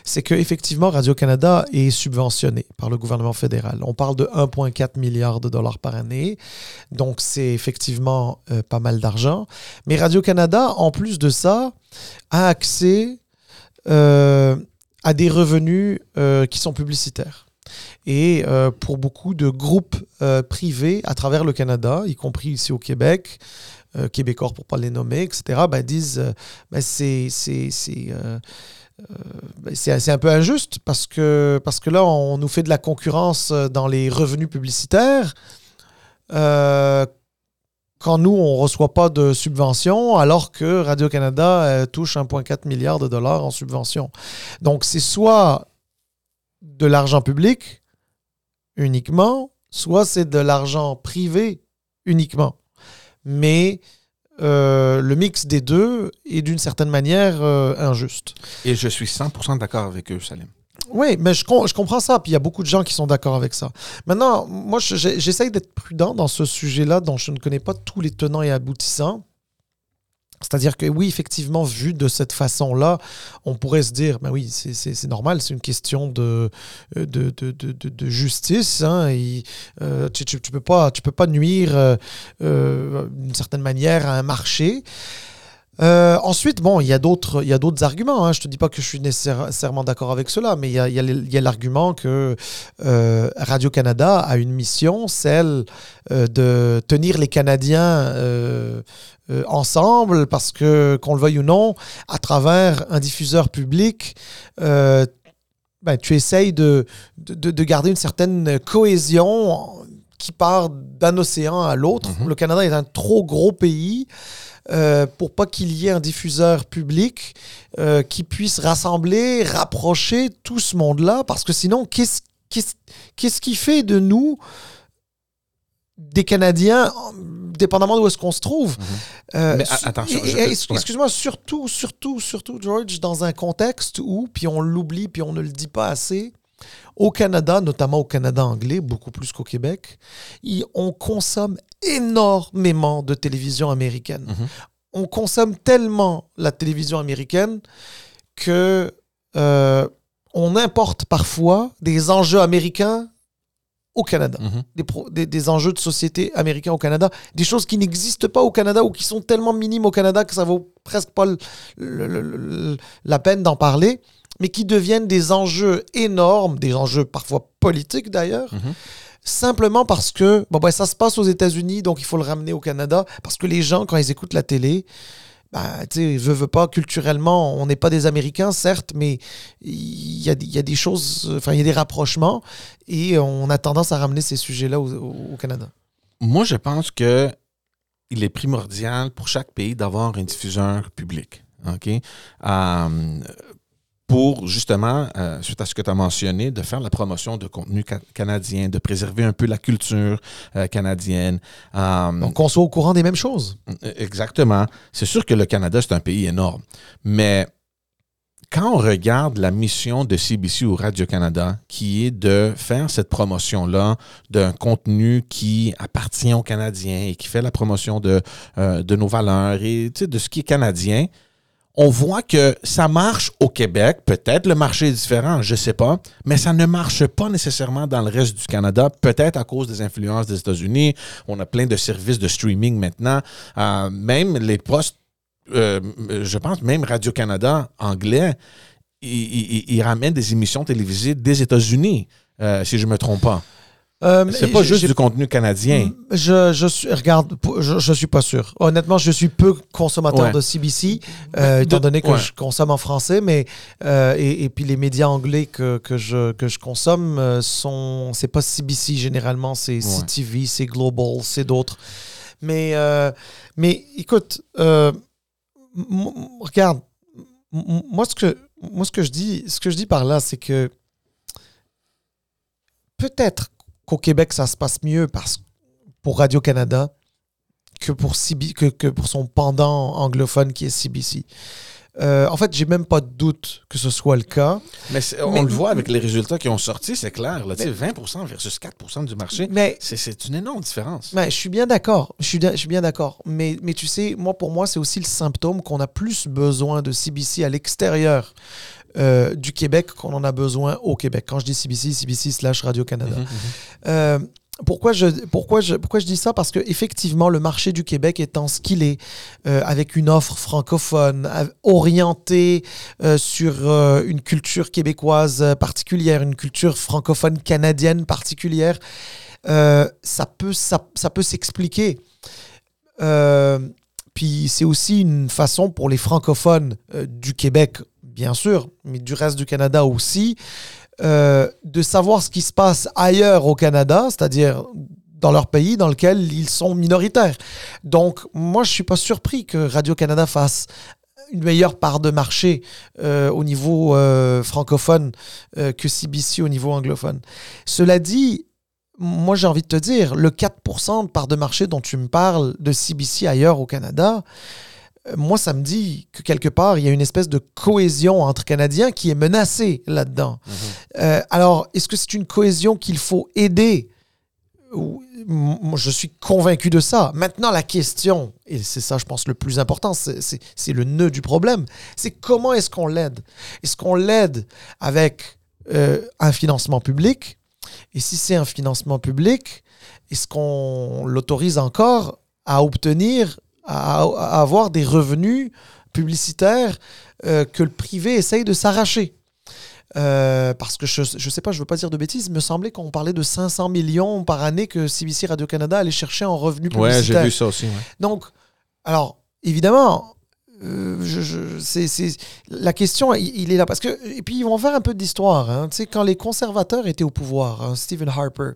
c'est qu'effectivement, Radio-Canada est subventionné par le gouvernement fédéral. On parle de 1,4 milliard de dollars par année, donc c'est effectivement euh, pas mal d'argent. Mais Radio-Canada, en plus de ça, a accès euh, à des revenus euh, qui sont publicitaires. Et pour beaucoup de groupes privés à travers le Canada, y compris ici au Québec, québécois pour pas les nommer, etc., ben, disent ben, c'est euh, ben, c'est un peu injuste parce que, parce que là, on nous fait de la concurrence euh, dans les revenus publicitaires. Euh, quand nous, on ne reçoit pas de subventions, alors que Radio-Canada touche 1,4 milliard de dollars en subventions. Donc, c'est soit de l'argent public uniquement, soit c'est de l'argent privé uniquement. Mais euh, le mix des deux est d'une certaine manière euh, injuste. Et je suis 100% d'accord avec eux, Salim. Oui, mais je, je, comprends ça. Puis il y a beaucoup de gens qui sont d'accord avec ça. Maintenant, moi, j'essaye d'être prudent dans ce sujet-là dont je ne connais pas tous les tenants et aboutissants. C'est-à-dire que oui, effectivement, vu de cette façon-là, on pourrait se dire, ben oui, c'est normal, c'est une question de, justice. Tu ne peux, pas, tu peux nuire euh, euh, d'une certaine manière à un marché. Ensuite, bon, il y a d'autres, il y a d'autres arguments. Hein. Je te dis pas que je suis nécessairement d'accord avec cela, mais il y a, y a l'argument que Radio Canada a une mission, celle de tenir les Canadiens euh, ensemble parce que, qu'on le veuille ou non, à travers un diffuseur public, euh, ben, tu essayes de, de, garder une certaine cohésion qui part d'un océan à l'autre. Mhm. Le Canada est un trop gros pays. Euh, pour pas qu'il y ait un diffuseur public qui puisse rassembler, rapprocher tout ce monde-là, parce que sinon, qu'est-ce, qui fait de nous des Canadiens dépendamment d'où est-ce qu'on se trouve. Mhm. Euh, Mais attention. Excuse-moi, surtout, surtout, surtout, George, dans un contexte où, puis on l'oublie, puis on ne le dit pas assez, Au Canada, notamment au Canada anglais, beaucoup plus qu'au Québec, on consomme énormément de télévision américaine. Mhm. On consomme tellement la télévision américaine que euh, on importe parfois des enjeux américains au Canada, Mhm. des, des, enjeux de société américains au Canada, des choses qui n'existent pas au Canada ou qui sont tellement minimes au Canada que ça vaut presque pas la peine d'en parler, mais qui deviennent des enjeux énormes, des enjeux parfois politiques d'ailleurs. Mhm. Simplement parce que bon, ben, ça se passe aux États-Unis, donc il faut le ramener au Canada. Parce que les gens, quand ils écoutent la télé, ben, tu sais, veux, veux pas, culturellement, on n'est pas des Américains, certes, mais il y a, y a, des choses, enfin, il y a des rapprochements et on a tendance à ramener ces sujets-là au, au, Canada. Moi, je pense que il est primordial pour chaque pays d'avoir un diffuseur public. OK? Euh, pour justement, euh, suite à ce que tu as mentionné, de faire la promotion de contenu ca canadien, de préserver un peu la culture euh, canadienne. Euh, Donc, qu'on soit au courant des mêmes choses. Exactement. C'est sûr que le Canada, c'est un pays énorme. Mais quand on regarde la mission de CBC ou Radio-Canada, qui est de faire cette promotion-là d'un contenu qui appartient aux Canadiens et qui fait la promotion de, de nos valeurs et de ce qui est canadien, on voit que ça marche au Québec. Peut-être le marché est différent, je ne sais pas, mais ça ne marche pas nécessairement dans le reste du Canada, peut-être à cause des influences des États-Unis. On a plein de services de streaming maintenant. Euh, même les postes, euh, je pense même Radio-Canada anglais, ils, ramènent des émissions télévisées des États-Unis, euh, si je ne me trompe pas. Euh, c'est pas juste du contenu canadien. Je, je suis, regarde, je, je, suis pas sûr. Honnêtement, je suis peu consommateur ouais. de CBC, euh, étant donné que ouais. je consomme en français, mais euh, et, et, puis les médias anglais que, que je que je consomme sont, c'est pas CBC généralement, c'est ouais. CTV, c'est Global, c'est d'autres. Mais mais écoute, regarde, moi ce que moi ce que je dis, ce que je dis par là, c'est que peut-être qu'au Québec, ça se passe mieux parce, pour Radio-Canada que pour, CB, que, que, pour son pendant anglophone qui est CBC. Euh, en fait, j'ai même pas de doute que ce soit le cas. Mais, on mais, le voit avec les résultats qui ont sorti, c'est clair. Là, mais, 20% versus 4% du marché, mais c'est une énorme différence. Mais je suis bien d'accord. Je suis, je suis bien d'accord. Mais, mais tu sais, moi, pour moi, c'est aussi le symptôme qu'on a plus besoin de CBC à l'extérieur euh, du Québec qu'on en a besoin au Québec. Quand je dis CBC, CBC slash Radio-Canada. Mhm, -hmm. euh, pourquoi je, pourquoi, je, pourquoi je dis ça? Parce que effectivement, le marché du Québec étant ce qu'il est, euh, avec une offre francophone orientée euh, sur une culture québécoise particulière, une culture francophone canadienne particulière, ça peut, ça, ça peut s'expliquer. Puis c'est aussi une façon pour les francophones du Québec, bien sûr, mais du reste du Canada aussi, euh, de savoir ce qui se passe ailleurs au Canada, c'est-à-dire dans leur pays dans lequel ils sont minoritaires. Donc, moi, je ne suis pas surpris que Radio-Canada fasse une meilleure part de marché euh, au niveau euh, francophone que CBC au niveau anglophone. Cela dit, moi, j'ai envie de te dire, le 4% de part de marché dont tu me parles de CBC ailleurs au Canada, moi, ça me dit que quelque part, il y a une espèce de cohésion entre Canadiens qui est menacée là-dedans. Mhm. Mmh. Euh, alors, est-ce que c'est une cohésion qu'il faut aider? Moi, je suis convaincu de ça. Maintenant, la question, et c'est ça, je pense, le plus important, c'est le nœud du problème, c'est comment est-ce qu'on l'aide? Est-ce qu'on l'aide avec euh, un financement public? Et si c'est un financement public, est-ce qu'on l'autorise encore à obtenir à, à, avoir des revenus publicitaires euh, que le privé essaye de s'arracher. Euh, parce que je ne sais pas, je ne veux pas dire de bêtises, il me semblait qu'on parlait de 500 millions par année que CBC Radio-Canada allait chercher en revenus publicitaires. Ouais, j'ai vu ça aussi. Ouais. Donc, alors, évidemment, euh, je, je, c'est, c'est, la question, il, il, est là. Parce que, et puis, ils vont faire un peu d'histoire. Hein, tu sais, quand les conservateurs étaient au pouvoir, hein, Stephen Harper,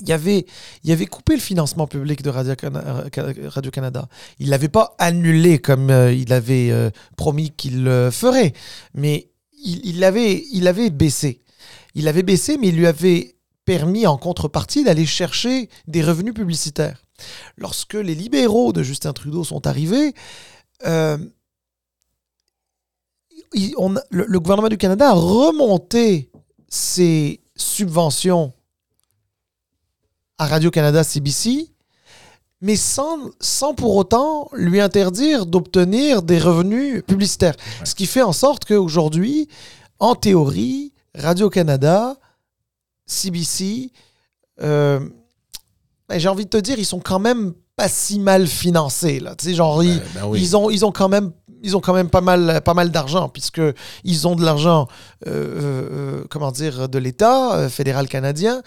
il avait, il avait coupé le financement public de Radio-Canada. Il ne l'avait pas annulé comme euh, il avait euh, promis qu'il le ferait, mais il, l'avait il avait baissé. Il avait baissé, mais il lui avait permis en contrepartie d'aller chercher des revenus publicitaires. Lorsque les libéraux de Justin Trudeau sont arrivés, euh, le, gouvernement du Canada a remonté ses subventions à Radio-Canada CBC, mais sans, sans pour autant lui interdire d'obtenir des revenus publicitaires. Ce qui fait en sorte qu'aujourd'hui, en théorie, Radio-Canada, CBC, euh, ben, j'ai envie de te dire, ils sont quand même pas si mal financés. Là. Tu sais, genre, ils, ben oui. ils ont, ils ont quand même ils ont quand même pas mal, pas mal d'argent, puisque ils ont de l'argent, euh, euh, dire, de l'État euh, fédéral canadien,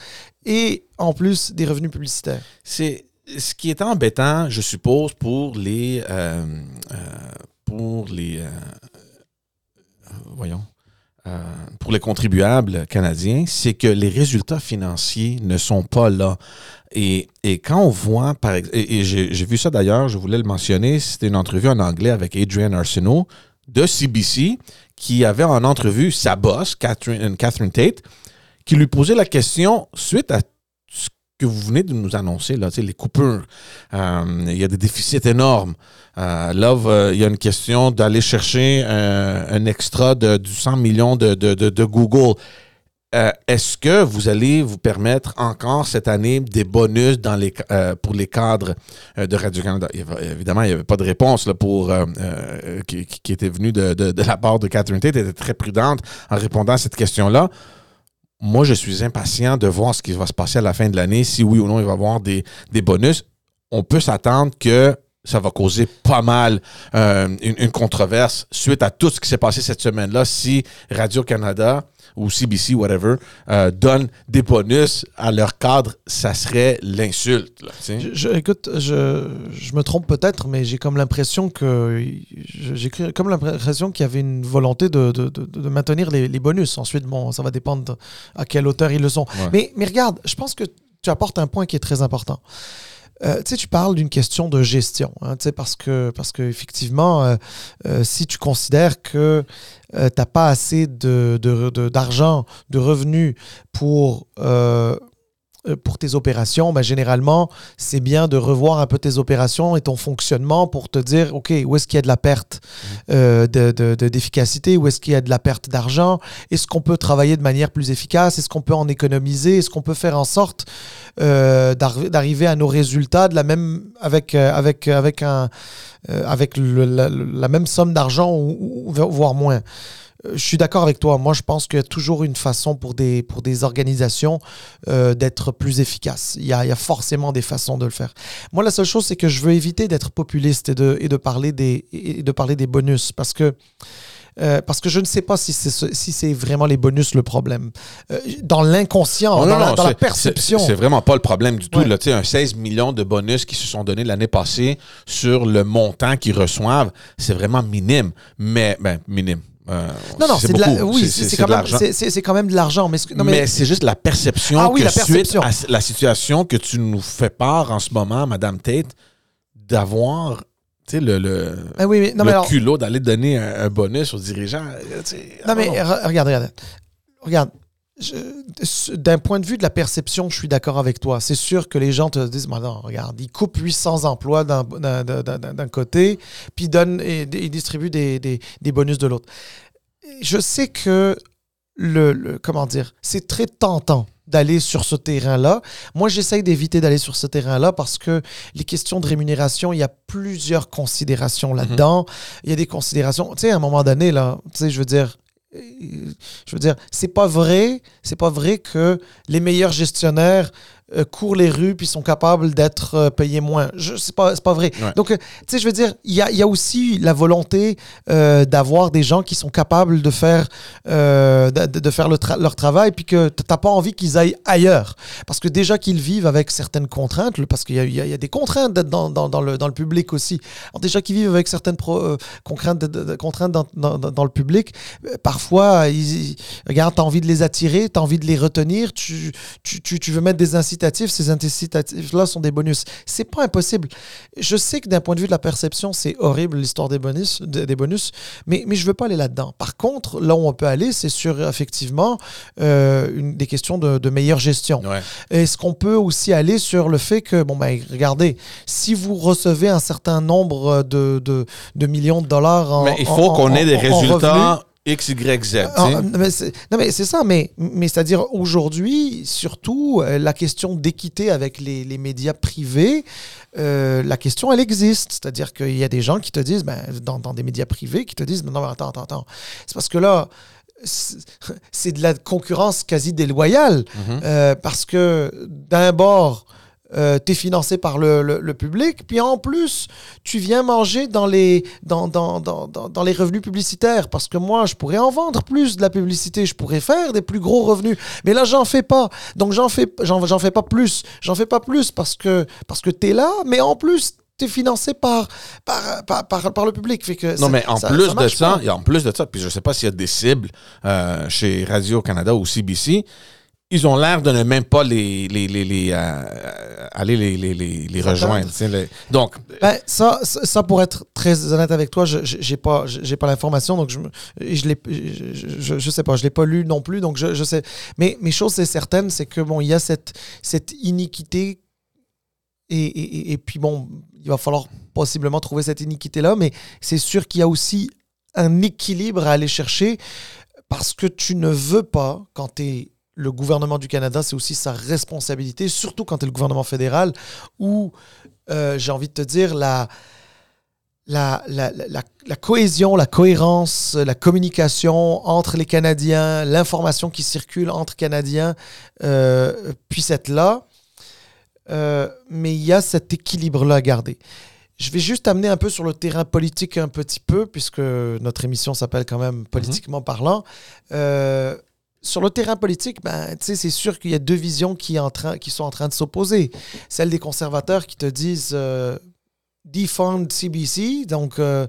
et en plus des revenus publicitaires. C'est ce qui est embêtant, je suppose, pour les euh, euh, pour les euh, euh, voyons euh, pour les contribuables canadiens, c'est que les résultats financiers ne sont pas là. Et, quand on voit, par et, et j'ai vu ça d'ailleurs, je voulais le mentionner, c'était une entrevue en anglais avec Adrian Arsenault de CBC qui avait en entrevue sa boss, Catherine, Catherine Tate, qui lui posait la question suite à ce que vous venez de nous annoncer, là, les coupures. Euh, il y a des déficits énormes. Euh, là, euh, il y a une question d'aller chercher euh, un extra de, du 100 millions de Google. Euh, Est-ce que vous allez vous permettre encore cette année des bonus euh, pour les cadres euh, de Radio-Canada? Évidemment, il n'y avait pas de réponse pour, qui, était venue de, la part de Catherine Tate. Elle était très prudente en répondant à cette question-là. Moi, je suis impatient de voir ce qui va se passer à la fin de l'année, si oui ou non il va y avoir des, bonus. On peut s'attendre que ça va causer pas mal une controverse suite à tout ce qui s'est passé cette semaine-là. Si Radio-Canada ou CBC, whatever, euh, donne des bonus à leur cadre, ça serait l'insulte. Je, je- écoute, je, je me trompe peut-être, mais j'ai comme l'impression que j'ai comme l'impression qu'il y avait une volonté de, de- de- de maintenir les, les bonus. Ensuite, bon, ça va dépendre à quelle hauteur ils le sont. Ouais. Mais, mais regarde, je pense que tu apportes un point qui est très important. Euh, tu sais, tu parles d'une question de gestion, hein, parce que effectivement, euh, euh, si tu considères que tu n'as pas assez de, de- de- d'argent, de revenus pour pour tes opérations, ben, généralement, c'est bien de revoir un peu tes opérations et ton fonctionnement pour te dire, OK, où est-ce qu'il y a de la perte euh, de, de- de- d'efficacité, où est-ce qu'il y a de la perte d'argent, est-ce qu'on peut travailler de manière plus efficace, est-ce qu'on peut en économiser, est-ce qu'on peut faire en sorte euh, d'arri- d'arriver à nos résultats de la même, avec, euh, avec, avec, un, euh, avec le- la, la même somme d'argent ou, ou- voire moins. Je suis d'accord avec toi. Moi, je pense qu'il y a toujours une façon pour des, pour des organisations euh, d'être plus efficaces. Il y, a, il y a forcément des façons de le faire. Moi, la seule chose, c'est que je veux éviter d'être populiste et de, et de, parler, des, et de parler des bonus parce que, euh, parce que je ne sais pas si c'est ce- si c'est vraiment les bonus le problème. Euh, dans l'inconscient, Oh, dans, la, dans la perception. C'est vraiment pas le problème du tout. Ouais. Là, un 16 millions de bonus qui se sont donnés l'année passée sur le montant qu'ils reçoivent, c'est vraiment minime. Mais, ben, minime. Euh, Non, non, c'est de la- oui, C'est- quand, même- quand de l'argent. Mais, c'est juste la perception Ah oui, que la perception. suite à la situation que tu nous fais part en ce moment, Madame Tate, d'avoir le, le, Ah oui, mais- non, le mais alors- culot d'aller donner un, un bonus aux dirigeants. Non, ah, mais re- regarde, regarde. Regarde. D'un point de vue de la perception, je suis d'accord avec toi. C'est sûr que les gens te disent, non, regarde, ils coupent 800 emplois d'un- côté, puis ils, donnent et, et distribuent des, des- des bonus de l'autre. Je sais que le, le- comment dire, c'est très tentant d'aller sur ce terrain-là. Moi, j'essaye d'éviter d'aller sur ce terrain-là parce que les questions de rémunération, il y a plusieurs considérations là-dedans. Il y a des considérations, tu sais, à un moment donné, là, tu sais, je veux dire, je veux dire, c'est pas vrai, c'est pas vrai que les meilleurs gestionnaires euh, courent les rues puis sont capables d'être euh, payés moins. C'est pas, pas vrai. Ouais. Donc, euh, tu sais, je veux dire, il y a, y a aussi la volonté d'avoir des gens qui sont capables de faire, de, de faire le tra- leur travail puis que t'as pas envie qu'ils aillent ailleurs. Parce que déjà qu'ils vivent avec certaines contraintes, parce qu'il y y y a des contraintes dans, dans, dans le, dans le public aussi. Alors déjà qu'ils vivent avec certaines pro- contraintes, de- de- de- contraintes dans, dans, le public, parfois, ils, ils- regarde, tu as envie de les attirer, tu as envie de les retenir, tu, tu, tu, tu veux mettre des incitatifs, ces incitatifs-là sont des bonus. C'est pas impossible. Je sais que d'un point de vue de la perception, c'est horrible l'histoire des bonus, de- des bonus mais, mais je veux pas aller là-dedans. Par contre, là où on peut aller, c'est sur effectivement euh, une, des questions de, de meilleure gestion. Ouais. Est-ce qu'on peut aussi aller sur le fait que, bon, ben, regardez, si vous recevez un certain nombre de, de, de millions de dollars en. Mais il faut qu'on ait des résultats. X, Y, Z. Ah, mais non, mais c'est ça, mais, mais c'est-à-dire aujourd'hui, surtout, euh, la question d'équité avec les, les, médias privés, euh, la question, elle existe. C'est-à-dire qu'il y a des gens qui te disent, ben, dans, dans, des médias privés, qui te disent, non, mais attends, attends, attends. C'est parce que là, c'est de la concurrence quasi déloyale, mm-hmm. euh, parce que d'un bord, euh, tu es financé par le, le, public, puis en plus, tu viens manger dans les, dans, dans, dans, dans, les revenus publicitaires, parce que moi, je pourrais en vendre plus de la publicité, je pourrais faire des plus gros revenus, mais là, j'en fais pas. Donc, j'en fais, j'en, fais pas plus. J'en fais pas plus parce que, parce que tu es là, mais en plus, tu es financé par, par, par, par, le public. Fait que non, mais en plus de ça, en plus de ça, puis je sais pas s'il y a des cibles euh, chez Radio-Canada ou CBC, ils ont l'air de ne même pas les, les, les, les euh, aller les, les rejoindre. donc, ben, ça, ça, pour être très honnête avec toi, je j'ai pas j'ai pas l'information, donc je je je, je, sais pas, je l'ai pas lu non plus, donc je, je sais. Mais mes choses c'est certaine, c'est que bon, il y a cette cette iniquité et, et, et puis bon, il va falloir possiblement trouver cette iniquité là, mais c'est sûr qu'il y a aussi un équilibre à aller chercher parce que tu ne veux pas quand tu es le gouvernement du Canada, c'est aussi sa responsabilité, surtout quand tu es le gouvernement fédéral, où, euh, j'ai envie de te dire, la, la, la, la, cohésion, la cohérence, la communication entre les Canadiens, l'information qui circule entre Canadiens euh, puisse être là. Euh, mais il y a cet équilibre-là à garder. Je vais juste amener un peu sur le terrain politique un petit peu, puisque notre émission s'appelle quand même mhm. Politiquement parlant. Euh, sur le terrain politique, ben, c'est sûr qu'il y a deux visions qui, sont en train de s'opposer. Celle des conservateurs qui te disent euh, defund CBC, donc, euh,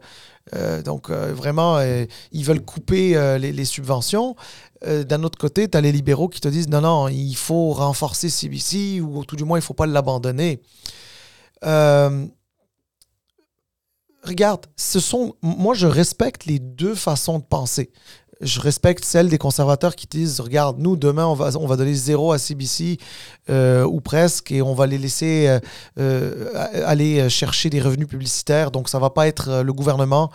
euh, donc vraiment, ils veulent couper les, les, subventions. D'un autre côté, tu as les libéraux qui te disent non, non, il faut renforcer CBC ou tout du moins, il ne faut pas l'abandonner. regarde, ce sont, moi, je respecte les deux façons de penser je respecte celle des conservateurs qui disent regarde, nous, demain, on va, on va donner zéro à CBC euh, ou presque et on va les laisser euh, euh, aller chercher des revenus publicitaires. Donc, ça ne va pas être le gouvernement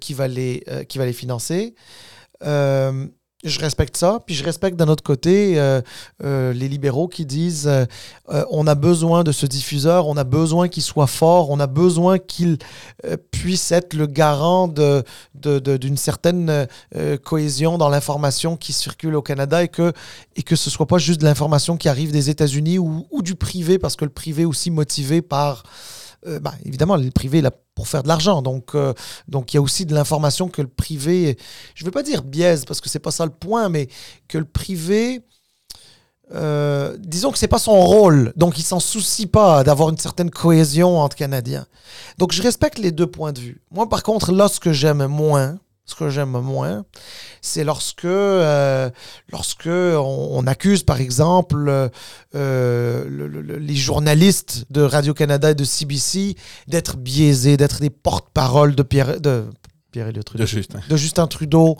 qui, va les, qui va les financer je respecte ça. Puis je respecte d'un autre côté euh, euh, les libéraux qui disent euh, on a besoin de ce diffuseur, on a besoin qu'il soit fort, on a besoin qu'il puisse être le garant d'une de, de, certaine cohésion dans l'information qui circule au Canada et que, et que ce soit pas juste de l'information qui arrive des États-Unis ou, ou, du privé, parce que le privé aussi motivé par euh, bah, évidemment, le privé là pour faire de l'argent. Donc, euh, donc il y a aussi de l'information que le privé, je ne veux pas dire biaise parce que c'est pas ça le point, mais que le privé, euh, disons que c'est pas son rôle, donc il s'en soucie pas d'avoir une certaine cohésion entre Canadiens. Donc je respecte les deux points de vue. Moi, par contre, là, ce que j'aime moins, ce que j'aime moins, c'est lorsque, euh, lorsque on, accuse, par exemple, euh, les journalistes de Radio-Canada et de CBC d'être biaisés, d'être des porte-parole de, De Justin, de Justin Trudeau,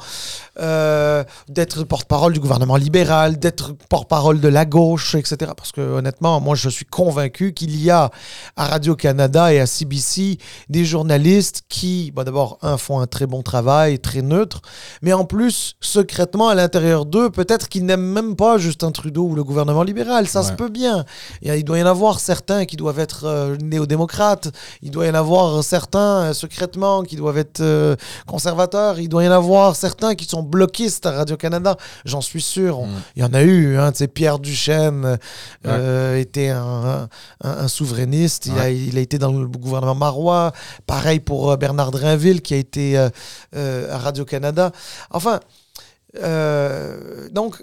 euh, d'être porte-parole du gouvernement libéral, d'être porte-parole de la gauche, etc. Parce que honnêtement, moi, je suis convaincu qu'il y a à Radio-Canada et à CBC des journalistes qui, bon, d'abord, un, font un très bon travail, très neutre, mais en plus, secrètement, à l'intérieur d'eux, peut-être qu'ils n'aiment même pas Justin Trudeau ou le gouvernement libéral. Ça se peut bien. Il doit y en avoir certains qui doivent être euh, néo-démocrates. Il doit y en avoir certains, euh, secrètement, qui doivent être conservateurs. Il doit y en avoir certains qui sont bloquistes à Radio-Canada. J'en suis sûr. Mm. Il y en a eu. Hein, Pierre Duchesne euh, était un, souverainiste. Il, a, il, a, été dans le gouvernement marois. Pareil pour euh, Bernard Drinville qui a été euh, à Radio-Canada. Enfin, donc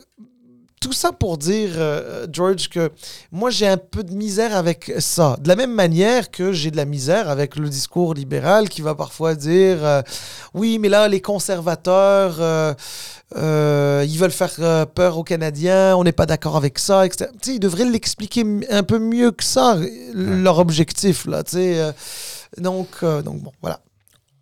tout ça pour dire, euh, George, que moi j'ai un peu de misère avec ça. De la même manière que j'ai de la misère avec le discours libéral qui va parfois dire euh, oui, mais là les conservateurs. Euh, ils veulent faire peur aux Canadiens, on n'est pas d'accord avec ça, etc. ils devraient l'expliquer un peu mieux que ça, leur objectif. Là, donc, donc, bon, voilà.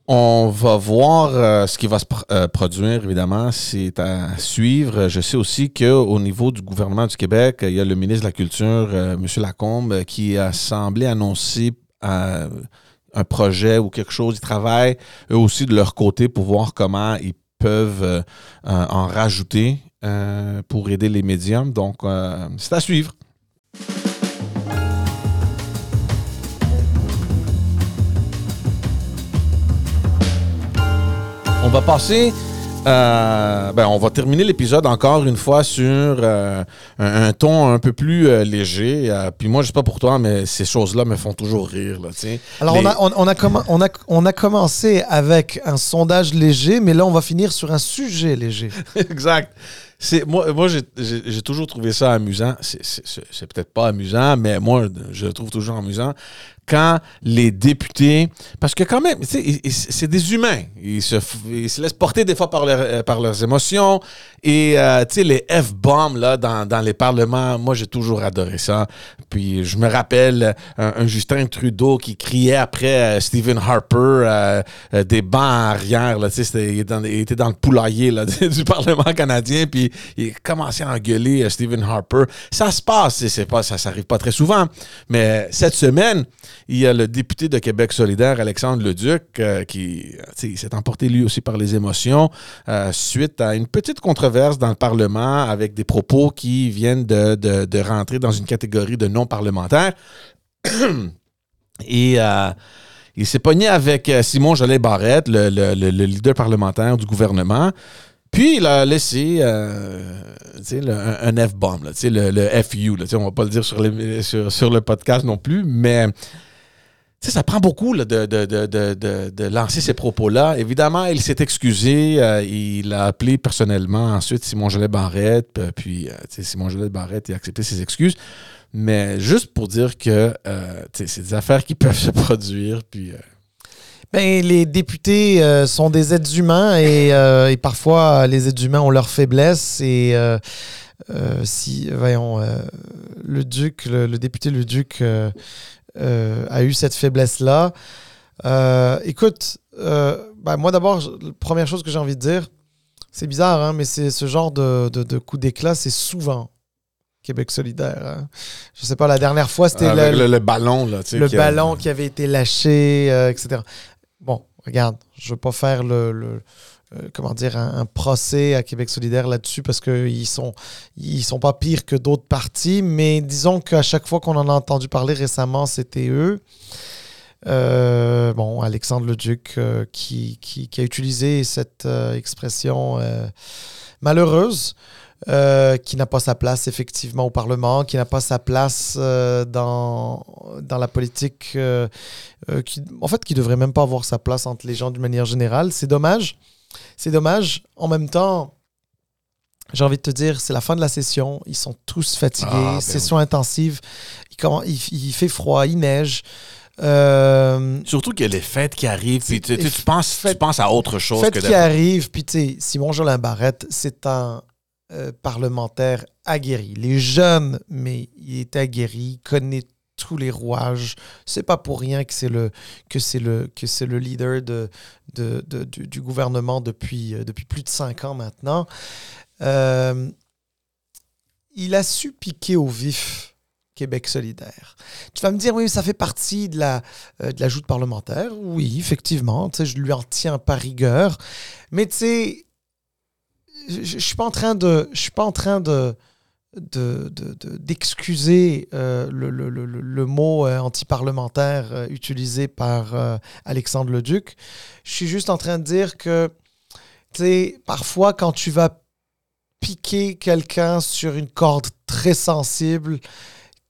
On va voir euh, ce qui va se euh, produire, évidemment. C'est à suivre. Je sais aussi qu'au niveau du gouvernement du Québec, il y a le ministre de la Culture, euh, M. Lacombe, qui a semblé annoncer un projet ou quelque chose. Ils travaillent eux aussi de leur côté pour voir comment ils peuvent en rajouter pour aider les médiums. Donc, c'est à suivre. Va passer euh, ben, on va terminer l'épisode encore une fois sur euh, un, ton un peu plus euh, léger. puis moi, je sais pas pour toi, mais ces choses-là me font toujours rire. Là, Alors, on, a, on, a on, a, on a commencé avec un sondage léger, mais là, on va finir sur un sujet léger. exact. Moi, moi j'ai, toujours trouvé ça amusant. C'est peut-être pas amusant, mais moi, je le trouve toujours amusant quand les députés, parce que quand même, c'est des humains, ils se, laissent porter des fois par, leur, par leurs émotions, et euh, tu sais, les F-bombs là, dans, dans, les parlements, moi j'ai toujours adoré ça. Puis je me rappelle un, Justin Trudeau qui criait après euh, Stephen Harper euh, des bancs arrière, là, était dans, il était dans le poulailler là, du Parlement canadien, puis il commençait à engueuler Stephen Harper. Ça se passe, c'est pas, ça s'arrive pas très souvent, mais cette semaine, il y a le député de Québec solidaire, Alexandre Leduc, euh, qui s'est emporté lui aussi par les émotions euh, suite à une petite controverse dans le Parlement avec des propos qui viennent de, rentrer dans une catégorie de non-parlementaires. Et euh, il s'est pogné avec Simon Jolet Barrette, le, leader parlementaire du gouvernement. Puis il a laissé un, F-bomb, le, le FU. on ne va pas le dire sur, sur, le podcast non plus, mais ça prend beaucoup de, de, lancer ces propos-là. Évidemment, il s'est excusé. Euh, il a appelé personnellement ensuite Simon Jolet Barrette. Euh, puis, euh, Simon Jolet Barrette a accepté ses excuses. Mais juste pour dire que c'est des affaires qui peuvent se produire. Puis. Ben, les députés sont des êtres humains et, parfois les êtres humains ont leurs faiblesses. Et si, voyons, le duc, le, le, député le duc a eu cette faiblesse-là. Euh, écoute, euh, ben, moi d'abord, première chose que j'ai envie de dire, c'est bizarre, hein, mais c'est ce genre de, de, coup d'éclat, c'est souvent Québec solidaire. Hein. Je sais pas, la dernière fois, c'était le, ballon. Là, le ballon qui avait été lâché, etc. Bon, regarde, je veux pas faire le euh, comment dire, un, procès à Québec solidaire là-dessus parce qu'ils sont, ils sont pas pires que d'autres partis, mais disons qu'à chaque fois qu'on en a entendu parler récemment, c'était eux. Euh, bon, Alexandre Leduc euh, qui, qui, qui, a utilisé cette expression malheureuse. qui n'a pas sa place effectivement au Parlement, qui n'a pas sa place dans, dans la politique, qui, en fait, qui devrait même pas avoir sa place entre les gens d'une manière générale. C'est dommage. C'est dommage. En même temps, j'ai envie de te dire, c'est la fin de la session. Ils sont tous fatigués. Ah, ben session intensive. Il, fait froid, il neige. Euh, Surtout qu'il y a les fêtes qui arrivent. Puis tu, penses, tu penses à autre chose fêtes qui arrivent. Puis tu sais, Simon Jolin Barrette, c'est un euh, parlementaire aguerri. Les jeunes, mais il est aguerri, il connaît tous les rouages. C'est pas pour rien que c'est le que c'est le que c'est le leader de, de, du, gouvernement depuis euh, depuis plus de cinq ans maintenant. Euh, il a su piquer au vif Québec solidaire. Tu vas me dire, oui, ça fait partie de la, euh, de la joute parlementaire. Oui, effectivement, je lui en tiens pas rigueur. Mais tu sais, je suis pas en train de... Je suis pas en train de d'excuser de, euh, le, mot euh, anti-parlementaire euh, utilisé par Alexandre Leduc. Je suis juste en train de dire que, tu sais, parfois quand tu vas piquer quelqu'un sur une corde très sensible,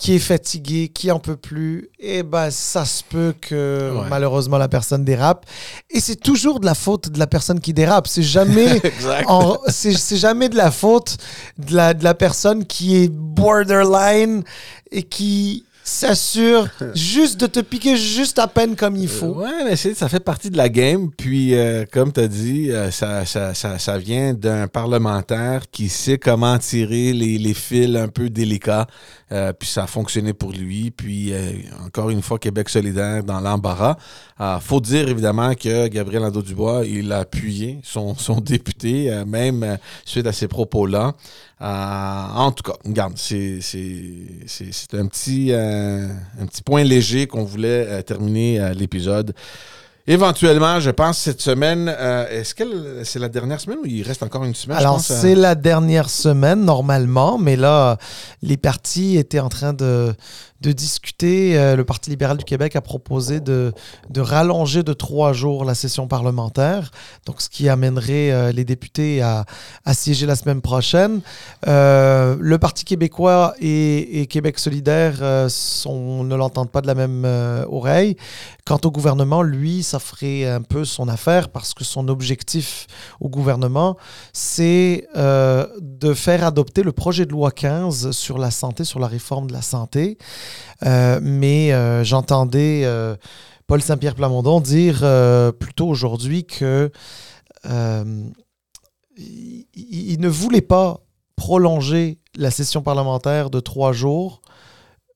qui est fatigué, qui en peut plus, et eh ben ça se peut que malheureusement la personne dérape. Et c'est toujours de la faute de la personne qui dérape. C'est jamais, c'est jamais de la faute de la, de la personne qui est borderline et qui s'assure juste de te piquer juste à peine comme il faut. Ouais, mais ça fait partie de la game. Puis, euh, comme tu as dit, euh, ça, ça, ça, ça, vient d'un parlementaire qui sait comment tirer les, les fils un peu délicats. Puis ça a fonctionné pour lui. Puis, encore une fois, Québec solidaire dans l'embarras. faut dire évidemment que Gabriel Nadeau-Dubois, il a appuyé son, député, même suite à ces propos-là. Euh, en tout cas, regarde, c'est un petit, euh, un petit point léger qu'on voulait euh, terminer l'épisode. Éventuellement, je pense cette semaine. euh, Est-ce que c'est la dernière semaine ou il reste encore une semaine? Alors, euh, c'est la dernière semaine, normalement, mais là, les partis étaient en train de, de discuter. Euh, le Parti libéral du Québec a proposé de, rallonger de trois jours la session parlementaire, donc ce qui amènerait euh, les députés à, à siéger la semaine prochaine. Euh, le Parti québécois et, Québec solidaire ne l'entendent pas de la même oreille. Quant au gouvernement, lui, ça ferait un peu son affaire parce que son objectif au gouvernement, c'est de faire adopter le projet de loi 15 sur la santé, sur la réforme de la santé. Euh, mais euh, j'entendais euh, Paul Saint-Pierre Plamondon dire plutôt aujourd'hui que il, il ne voulait pas prolonger la session parlementaire de trois jours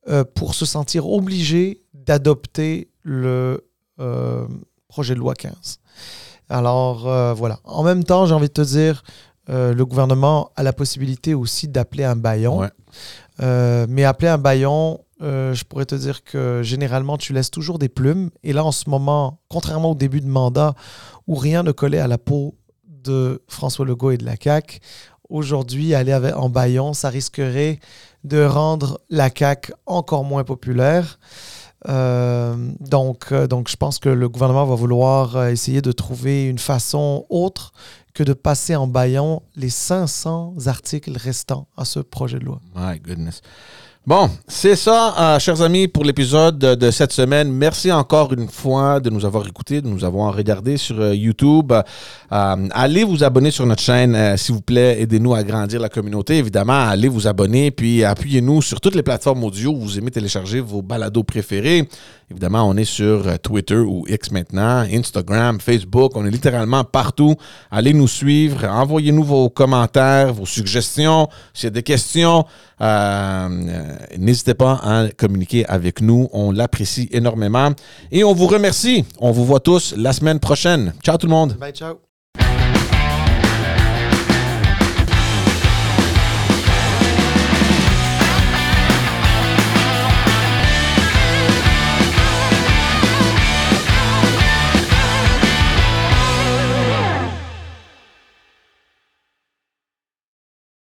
euh, pour se sentir obligé d'adopter le euh, projet de loi 15. Alors euh, voilà. En même temps, j'ai envie de te dire, le gouvernement a la possibilité aussi d'appeler un baillon. Ouais. Mais appeler un baillon, euh, je pourrais te dire que généralement, tu laisses toujours des plumes. Et là, en ce moment, contrairement au début de mandat, où rien ne collait à la peau de François Legault et de la CAQ, aujourd'hui, aller avec- en baillon, ça risquerait de rendre la CAQ encore moins populaire. Euh, donc, euh, donc, je pense que le gouvernement va vouloir essayer de trouver une façon autre que de passer en baillon les 500 articles restants à ce projet de loi. My goodness. Bon, c'est ça, euh, chers amis, pour l'épisode de, cette semaine. Merci encore une fois de nous avoir écoutés, de nous avoir regardés sur euh, YouTube. Euh, allez vous abonner sur notre chaîne, s'il vous plaît. Aidez-nous à grandir la communauté. Évidemment, allez vous abonner, puis appuyez-nous sur toutes les plateformes audio où vous aimez télécharger vos balados préférés. Évidemment, on est sur euh, Twitter ou X maintenant, Instagram, Facebook. On est littéralement partout. Allez nous suivre. Envoyez-nous vos commentaires, vos suggestions. S'il y a des questions, euh, n'hésitez pas à communiquer avec nous. On l'apprécie énormément. Et on vous remercie. On vous voit tous la semaine prochaine. Ciao tout le monde. Bye, ciao.